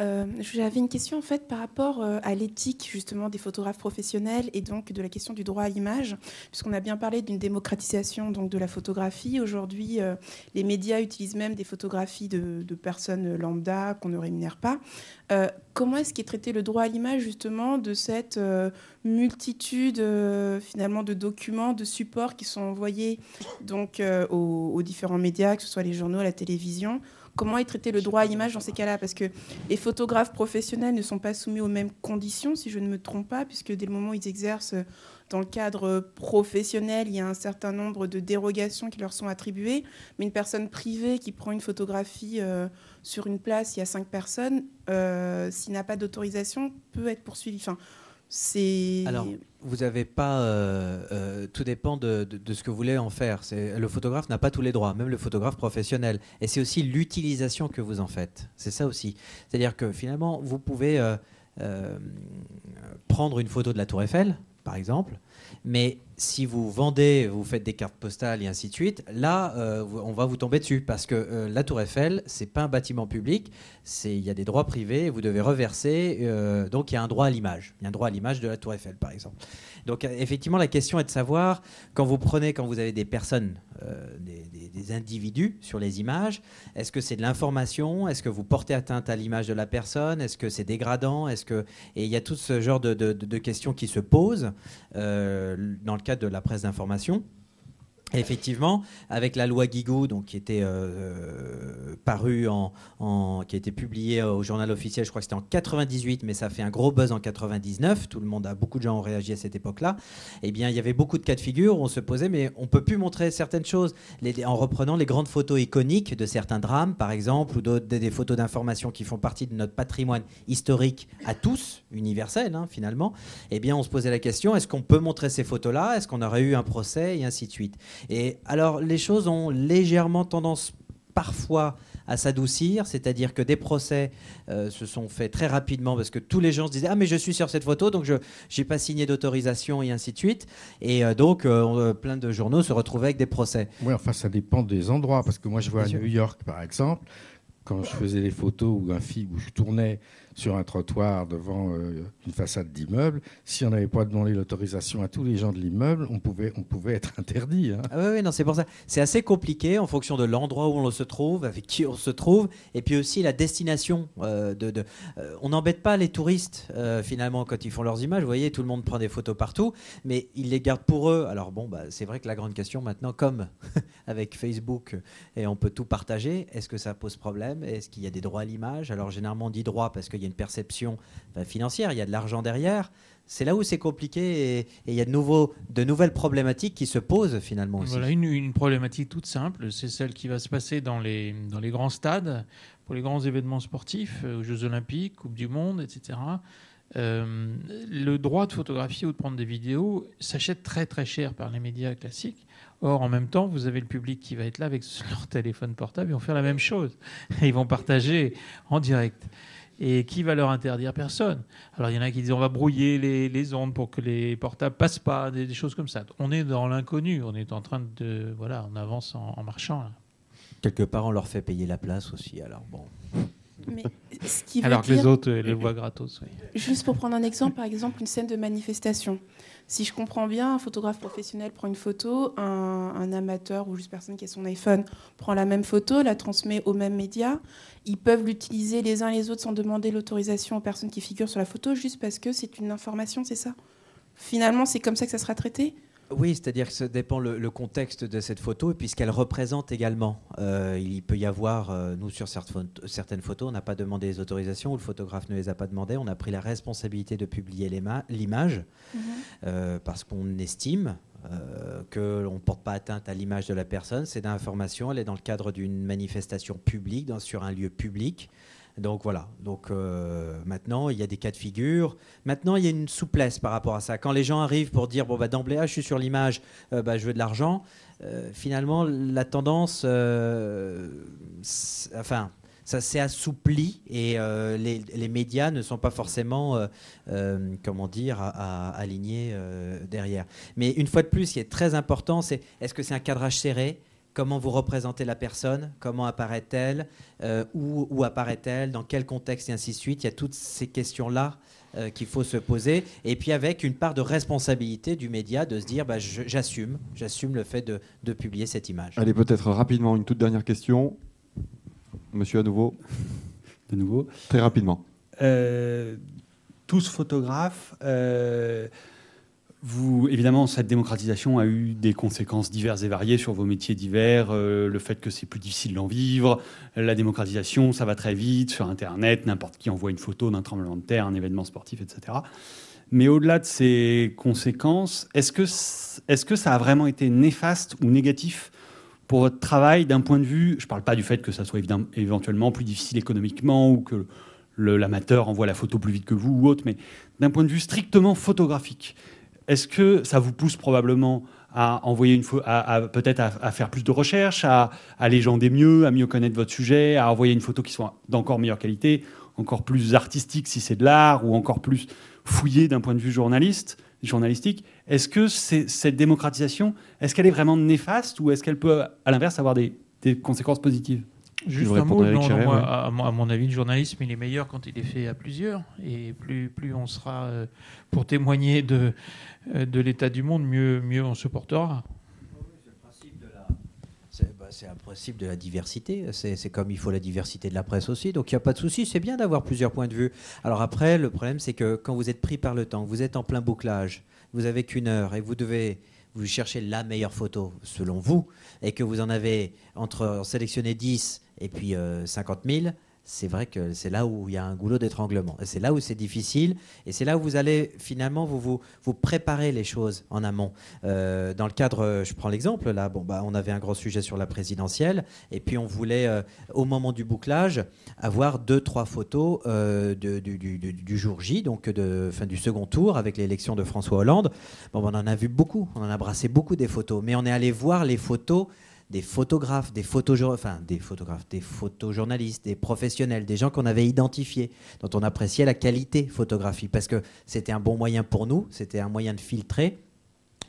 euh, j'avais une question en fait par rapport euh, à l'éthique justement des photographes professionnels et donc de la question du droit à l'image, puisqu'on a bien parlé d'une démocratisation donc de la photographie. Aujourd'hui, euh, les médias utilisent même des photographies de, personnes lambda qu'on ne rémunère pas. comment est-ce qu'est traité le droit à l'image justement de cette multitude finalement de documents, de supports qui sont envoyés donc aux, aux différents médias, que ce soit les journaux, la télévision? Comment est traité le droit à l'image dans ces cas-là Parce que les photographes professionnels ne sont pas soumis aux mêmes conditions, si je ne me trompe pas, puisque dès le moment où ils exercent dans le cadre professionnel, il y a un certain nombre de dérogations qui leur sont attribuées. Mais une personne privée qui prend une photographie euh, sur une place, il y a cinq personnes, euh, s'il n'a pas d'autorisation, peut être poursuivi. Enfin, Alors, vous n'avez pas. Euh, euh, tout dépend de, ce que vous voulez en faire. Le photographe n'a pas tous les droits, même le photographe professionnel. Et c'est aussi l'utilisation que vous en faites. C'est ça aussi. C'est-à-dire que finalement, vous pouvez euh, prendre une photo de la Tour Eiffel, par exemple, mais si vous vendez, vous faites des cartes postales et ainsi de suite, là, euh, on va vous tomber dessus. Parce que euh, la Tour Eiffel, c'est pas un bâtiment public, c'est il y a des droits privés, vous devez reverser, euh, donc il y a un droit à l'image, il y a un droit à l'image de la Tour Eiffel, par exemple. Donc effectivement, la question est de savoir quand vous prenez, quand vous avez des personnes, des, individus sur les images, est-ce que c'est de l'information, est-ce que vous portez atteinte à l'image de la personne, est-ce que c'est dégradant, est-ce que et il y a tout ce genre de, de, questions qui se posent dans le de la presse d'information effectivement, avec la loi Guigou, donc qui était euh, parue en, qui a été publiée au journal officiel, je crois que c'était en 98, mais ça fait un gros buzz en 99. Tout le monde a beaucoup de gens ont réagi à cette époque-là. Eh bien, il y avait beaucoup de cas de figure où on se posait, mais on peut plus montrer certaines choses en reprenant les grandes photos iconiques de certains drames, par exemple, ou des, photos d'information qui font partie de notre patrimoine historique à tous, universel hein, finalement. Eh bien, on se posait la question est-ce qu'on peut montrer ces photos-là? Est-ce qu'on aurait eu un procès? Et ainsi de suite. Et alors, les choses ont légèrement tendance parfois à s'adoucir, c'est-à-dire que des procès euh, se sont faits très rapidement parce que tous les gens se disaient ah mais je suis sur cette photo donc je n'ai pas signé d'autorisation et ainsi de suite et euh, donc euh, plein de journaux se retrouvaient avec des procès. Oui enfin ça dépend des endroits parce que moi je vois à New York par exemple quand je faisais des photos ou un film où je tournais sur un trottoir devant euh, une façade d'immeuble, si on n'avait pas demandé l'autorisation à tous les gens de l'immeuble, on pouvait, on pouvait être interdit. Hein. Ah oui, non, c'est pour ça. C'est assez compliqué en fonction de l'endroit où on se trouve, avec qui on se trouve, et puis aussi la destination. Euh, de, de euh, on n'embête pas les touristes finalement quand ils font leurs images. Vous voyez, tout le monde prend des photos partout, mais ils les gardent pour eux. Alors bon, bah, c'est vrai que la grande question maintenant, comme avec Facebook et on peut tout partager, est-ce que ça pose problème? Est-ce qu'il y a des droits à l'image? Alors généralement on dit droit parce qu'il y a une perception financière, il y a de l'argent derrière. C'est là où c'est compliqué et, il y a de, nouveaux, de nouvelles problématiques qui se posent finalement aussi. Voilà une, problématique toute simple, c'est celle qui va se passer dans les, dans les grands stades, pour les grands événements sportifs, euh, aux Jeux Olympiques, Coupe du Monde, etc. Euh, le droit de photographier ou de prendre des vidéos s'achète très très cher par les médias classiques. Or, en même temps, vous avez le public qui va être là avec leur téléphone portable, ils vont faire la même chose. Ils vont partager en direct. Et qui va leur interdire? Personne. Alors il y en a qui disent on va brouiller les, ondes pour que les portables passent pas, des, choses comme ça. On est dans l'inconnu, on est en train de... Voilà, on avance en, marchant. Quelque part, on leur fait payer la place aussi, alors bon. Mais ce qui alors que les autres les voient gratos. Oui. Juste pour prendre un exemple, par exemple, une scène de manifestation. Si je comprends bien, un photographe professionnel prend une photo, un, amateur ou juste personne qui a son iPhone prend la même photo, la transmet aux mêmes médias. Ils peuvent l'utiliser les uns les autres sans demander l'autorisation aux personnes qui figurent sur la photo, juste parce que c'est une information, c'est ça? Finalement, c'est comme ça que ça sera traité? Oui, c'est-à-dire que ça dépend le, contexte de cette photo et puis ce qu'elle représente également. Euh, il peut y avoir, euh, nous sur certaines photos, on n'a pas demandé les autorisations ou le photographe ne les a pas demandées. On a pris la responsabilité de publier l'image mhm. euh, parce qu'on estime que qu'on ne porte pas atteinte à l'image de la personne. C'est d'information, elle est dans le cadre d'une manifestation publique, dans, sur un lieu public. Donc voilà. Donc euh, maintenant, il y a des cas de figure. Maintenant, il y a une souplesse par rapport à ça. Quand les gens arrivent pour dire bon bah d'emblée, ah, je suis sur l'image, euh, bah, je veux de l'argent. Euh, finalement, la tendance, enfin, ça s'est assoupli et les, médias ne sont pas forcément, comment dire, alignés derrière. Mais une fois de plus, ce qui est très important, c'est est-ce que c'est un cadrage serré? Comment vous représentez la personne, comment apparaît-elle, euh, où, apparaît-elle, dans quel contexte? Et ainsi de suite. Il y a toutes ces questions-là euh, qu'il faut se poser. Et puis avec une part de responsabilité du média de se dire bah, j'assume, j'assume le fait de, publier cette image. Allez, peut-être rapidement une toute dernière question. Monsieur à nouveau. De nouveau. Très rapidement. Euh, tous photographes vous, évidemment, cette démocratisation a eu des conséquences diverses et variées sur vos métiers divers. Euh, le fait que c'est plus difficile d'en vivre, la démocratisation, ça va très vite sur Internet, n'importe qui envoie une photo d'un tremblement de terre, un événement sportif, etc. Mais au-delà de ces conséquences, est-ce que, est que ça a vraiment été néfaste ou négatif pour votre travail d'un point de vue Je ne parle pas du fait que ça soit éventuellement plus difficile économiquement ou que l'amateur envoie la photo plus vite que vous ou autre, mais d'un point de vue strictement photographique, est-ce que ça vous pousse probablement à envoyer une à, peut-être à, faire plus de recherches, à, légender mieux, à mieux connaître votre sujet, à envoyer une photo qui soit d'encore meilleure qualité, encore plus artistique si c'est de l'art, ou encore plus fouillée d'un point de vue journalistique? Est-ce que cette démocratisation, est-ce qu'elle est vraiment néfaste ou est-ce qu'elle peut, à l'inverse, avoir des conséquences positives? Juste un mot, à, mon avis, le journalisme, il est meilleur quand il est fait à plusieurs. Et plus, plus on sera euh, pour témoigner de, euh, de l'état du monde, mieux, mieux on se portera. Bah, c'est un principe de la diversité. C'est comme il faut la diversité de la presse aussi. Donc il n'y a pas de souci. C'est bien d'avoir plusieurs points de vue. Alors après, le problème, c'est que quand vous êtes pris par le temps, vous êtes en plein bouclage, vous avez qu'une heure et vous devez vous cherchez la meilleure photo selon vous et que vous en avez entre sélectionner 10 et puis 50 euh, 000, c'est vrai que c'est là où il y a un goulot d'étranglement. C'est là où c'est difficile. Et c'est là où vous allez finalement vous, vous, vous préparer les choses en amont. Euh, dans le cadre, je prends l'exemple là, bon, bah, on avait un gros sujet sur la présidentielle. Et puis on voulait, euh, au moment du bouclage, avoir deux, trois photos euh, du, jour J, donc fin, du second tour avec l'élection de François Hollande. Bon, on en a vu beaucoup. On en a brassé beaucoup des photos. Mais on est allé voir les photos des photographes, des des photographes, des photojournalistes, des professionnels, des gens qu'on avait identifiés, dont on appréciait la qualité photographie, parce que c'était un bon moyen pour nous, c'était un moyen de filtrer,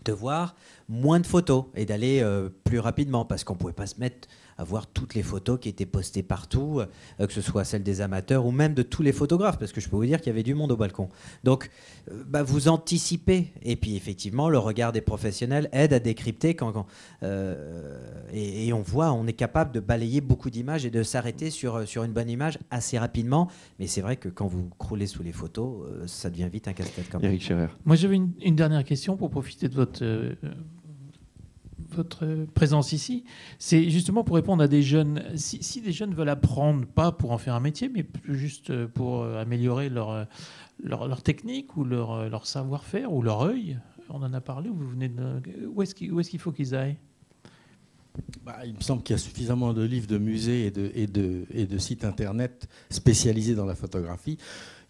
de voir moins de photos et d'aller euh, plus rapidement, parce qu'on ne pouvait pas se mettre à voir toutes les photos qui étaient postées partout, euh, que ce soit celles des amateurs ou même de tous les photographes, parce que je peux vous dire qu'il y avait du monde au balcon. Donc, euh, bah, vous anticipez. Et puis, effectivement, le regard des professionnels aide à décrypter quand, euh, et, on voit, on est capable de balayer beaucoup d'images et de s'arrêter sur, sur une bonne image assez rapidement. Mais c'est vrai que quand vous croulez sous les photos, ça devient vite un casse-tête quand même. Eric Scherer. Moi, j'avais une, une, dernière question pour profiter de votre votre présence ici, c'est justement pour répondre à des jeunes. Si, des jeunes veulent apprendre, pas pour en faire un métier, mais juste pour euh, améliorer leur, leur, technique ou leur, euh, leur savoir-faire ou leur œil, on en a parlé, vous venez où est-ce qu'il faut qu'ils aillent? Bah, il me semble qu'il y a suffisamment de livres de musées et de, et, de, et de sites internet spécialisés dans la photographie.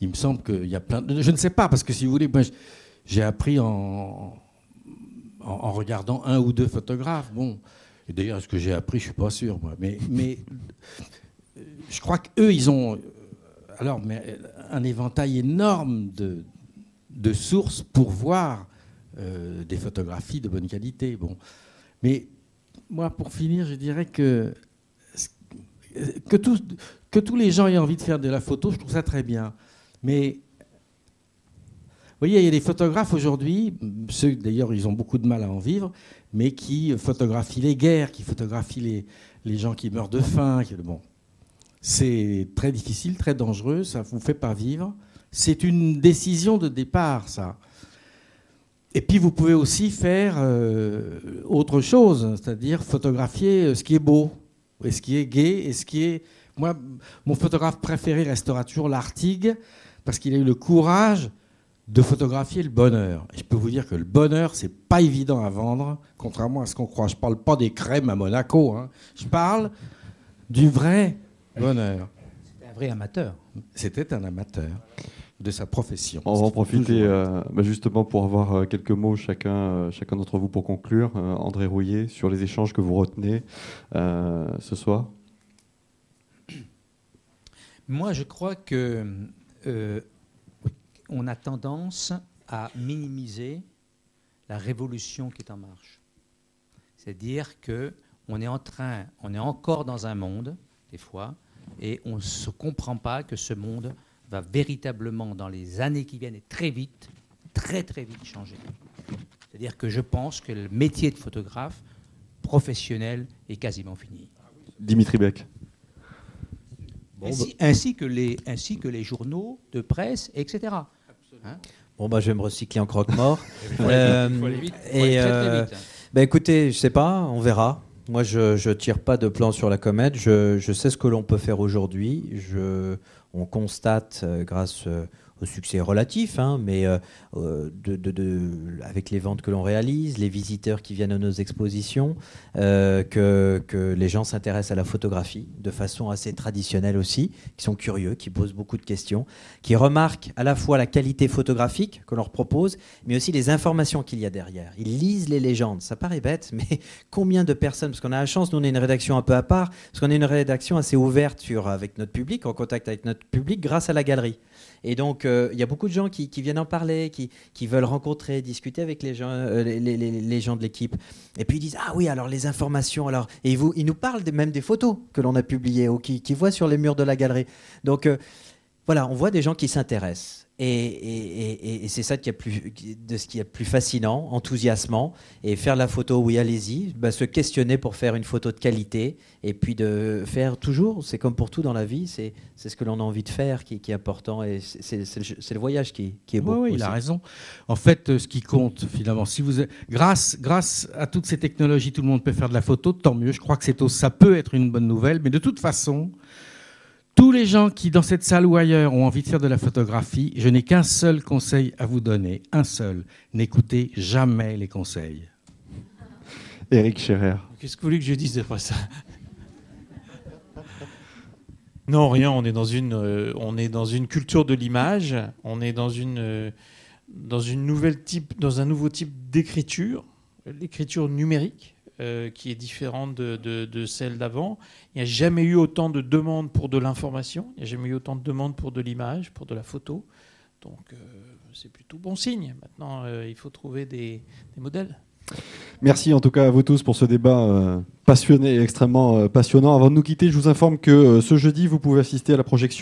Il me semble qu'il y a plein de... Je ne sais pas, parce que si vous voulez, j'ai appris en, en, regardant un ou deux photographes. Bon, d'ailleurs, ce que j'ai appris, je suis pas sûr, moi. Mais, je crois qu'eux, ils ont alors mais un éventail énorme de, sources pour voir euh, des photographies de bonne qualité. Bon, mais moi, pour finir, je dirais que que, que tous les gens aient envie de faire de la photo, je trouve ça très bien. Mais voyez, il y a des photographes aujourd'hui, ceux d'ailleurs ils ont beaucoup de mal à en vivre, mais qui photographient les guerres, qui photographient les, les gens qui meurent de faim. Bon, c'est très difficile, très dangereux, ça ne vous fait pas vivre. C'est une décision de départ, ça. Et puis vous pouvez aussi faire euh, autre chose, c'est-à-dire photographier euh, ce qui est beau, et ce qui est gai, et ce qui est... Moi, mon photographe préféré restera toujours l'Artigue, parce qu'il a eu le courage de photographier le bonheur. Et je peux vous dire que le bonheur, c'est pas évident à vendre, contrairement à ce qu'on croit. Je parle pas des crèmes à Monaco. Hein. Je parle du vrai bonheur. C'était un vrai amateur. C'était un amateur de sa profession. On va en profiter euh, bah, justement pour avoir euh, quelques mots chacun, euh, chacun d'entre vous pour conclure. André Rouillet, sur les échanges que vous retenez ce soir. Moi, je crois que on a tendance à minimiser la révolution qui est en marche. C'est-à-dire que on est en train, on est encore dans un monde, des fois, et on ne se comprend pas que ce monde va véritablement, dans les années qui viennent, et très vite, très très vite changer. C'est-à-dire que je pense que le métier de photographe professionnel est quasiment fini. Dimitri Beck. Ainsi, que les, ainsi que les journaux de presse, etc. Hein bon, bah, je vais me recycler en croque-mort. euh, et euh, bah, écoutez, je sais pas, on verra. Moi, je ne tire pas de plan sur la comète. Je, je sais ce que l'on peut faire aujourd'hui. On constate, euh, grâce succès relatif, hein, mais euh, euh, avec les ventes que l'on réalise, les visiteurs qui viennent à nos expositions, euh, que, que, les gens s'intéressent à la photographie de façon assez traditionnelle aussi, qui sont curieux, qui posent beaucoup de questions, qui remarquent à la fois la qualité photographique que l'on leur propose, mais aussi les informations qu'il y a derrière. Ils lisent les légendes. Ça paraît bête, mais combien de personnes, parce qu'on a la chance, nous on est une rédaction un peu à part, parce qu'on est une rédaction assez ouverte sur, avec notre public, en contact avec notre public grâce à la galerie. Et donc, euh, il y a beaucoup de gens qui, viennent en parler, qui, veulent rencontrer, discuter avec les gens, euh, les, gens de l'équipe. Et puis ils disent Ah oui, alors les informations. Alors, et vous, ils nous parlent même des photos que l'on a publiées ou qui, voient sur les murs de la galerie. Donc, euh, voilà, on voit des gens qui s'intéressent. Et, c'est ça qui a plus, de ce qui est plus fascinant, enthousiasmant. Et faire la photo, oui, allez-y. Bah, se questionner pour faire une photo de qualité. Et puis de faire toujours, c'est comme pour tout dans la vie, c'est ce que l'on a envie de faire qui, est important. Et c'est le, voyage qui, qui est beau. Oui, il a raison. En fait, euh, ce qui compte, finalement, si vous, grâce, grâce à toutes ces technologies, tout le monde peut faire de la photo, tant mieux. Je crois que ça peut être une bonne nouvelle. Mais de toute façon, tous les gens qui, dans cette salle ou ailleurs, ont envie de faire de la photographie, je n'ai qu'un seul conseil à vous donner, un seul. N'écoutez jamais les conseils. Eric Scherer. Qu'est-ce que vous voulez que je dise après ça? Non, rien. On est dans une, euh, on est dans une culture de l'image. On est dans une, euh, dans une nouvelle type, dans un nouveau type d'écriture, l'écriture numérique. Euh, qui est différente de, celle d'avant. Il n'y a jamais eu autant de demandes pour de l'information, il n'y a jamais eu autant de demandes pour de l'image, pour de la photo. Donc euh, c'est plutôt bon signe. Maintenant, euh, il faut trouver des, modèles. Merci en tout cas à vous tous pour ce débat passionné et extrêmement passionnant. Avant de nous quitter, je vous informe que ce jeudi, vous pouvez assister à la projection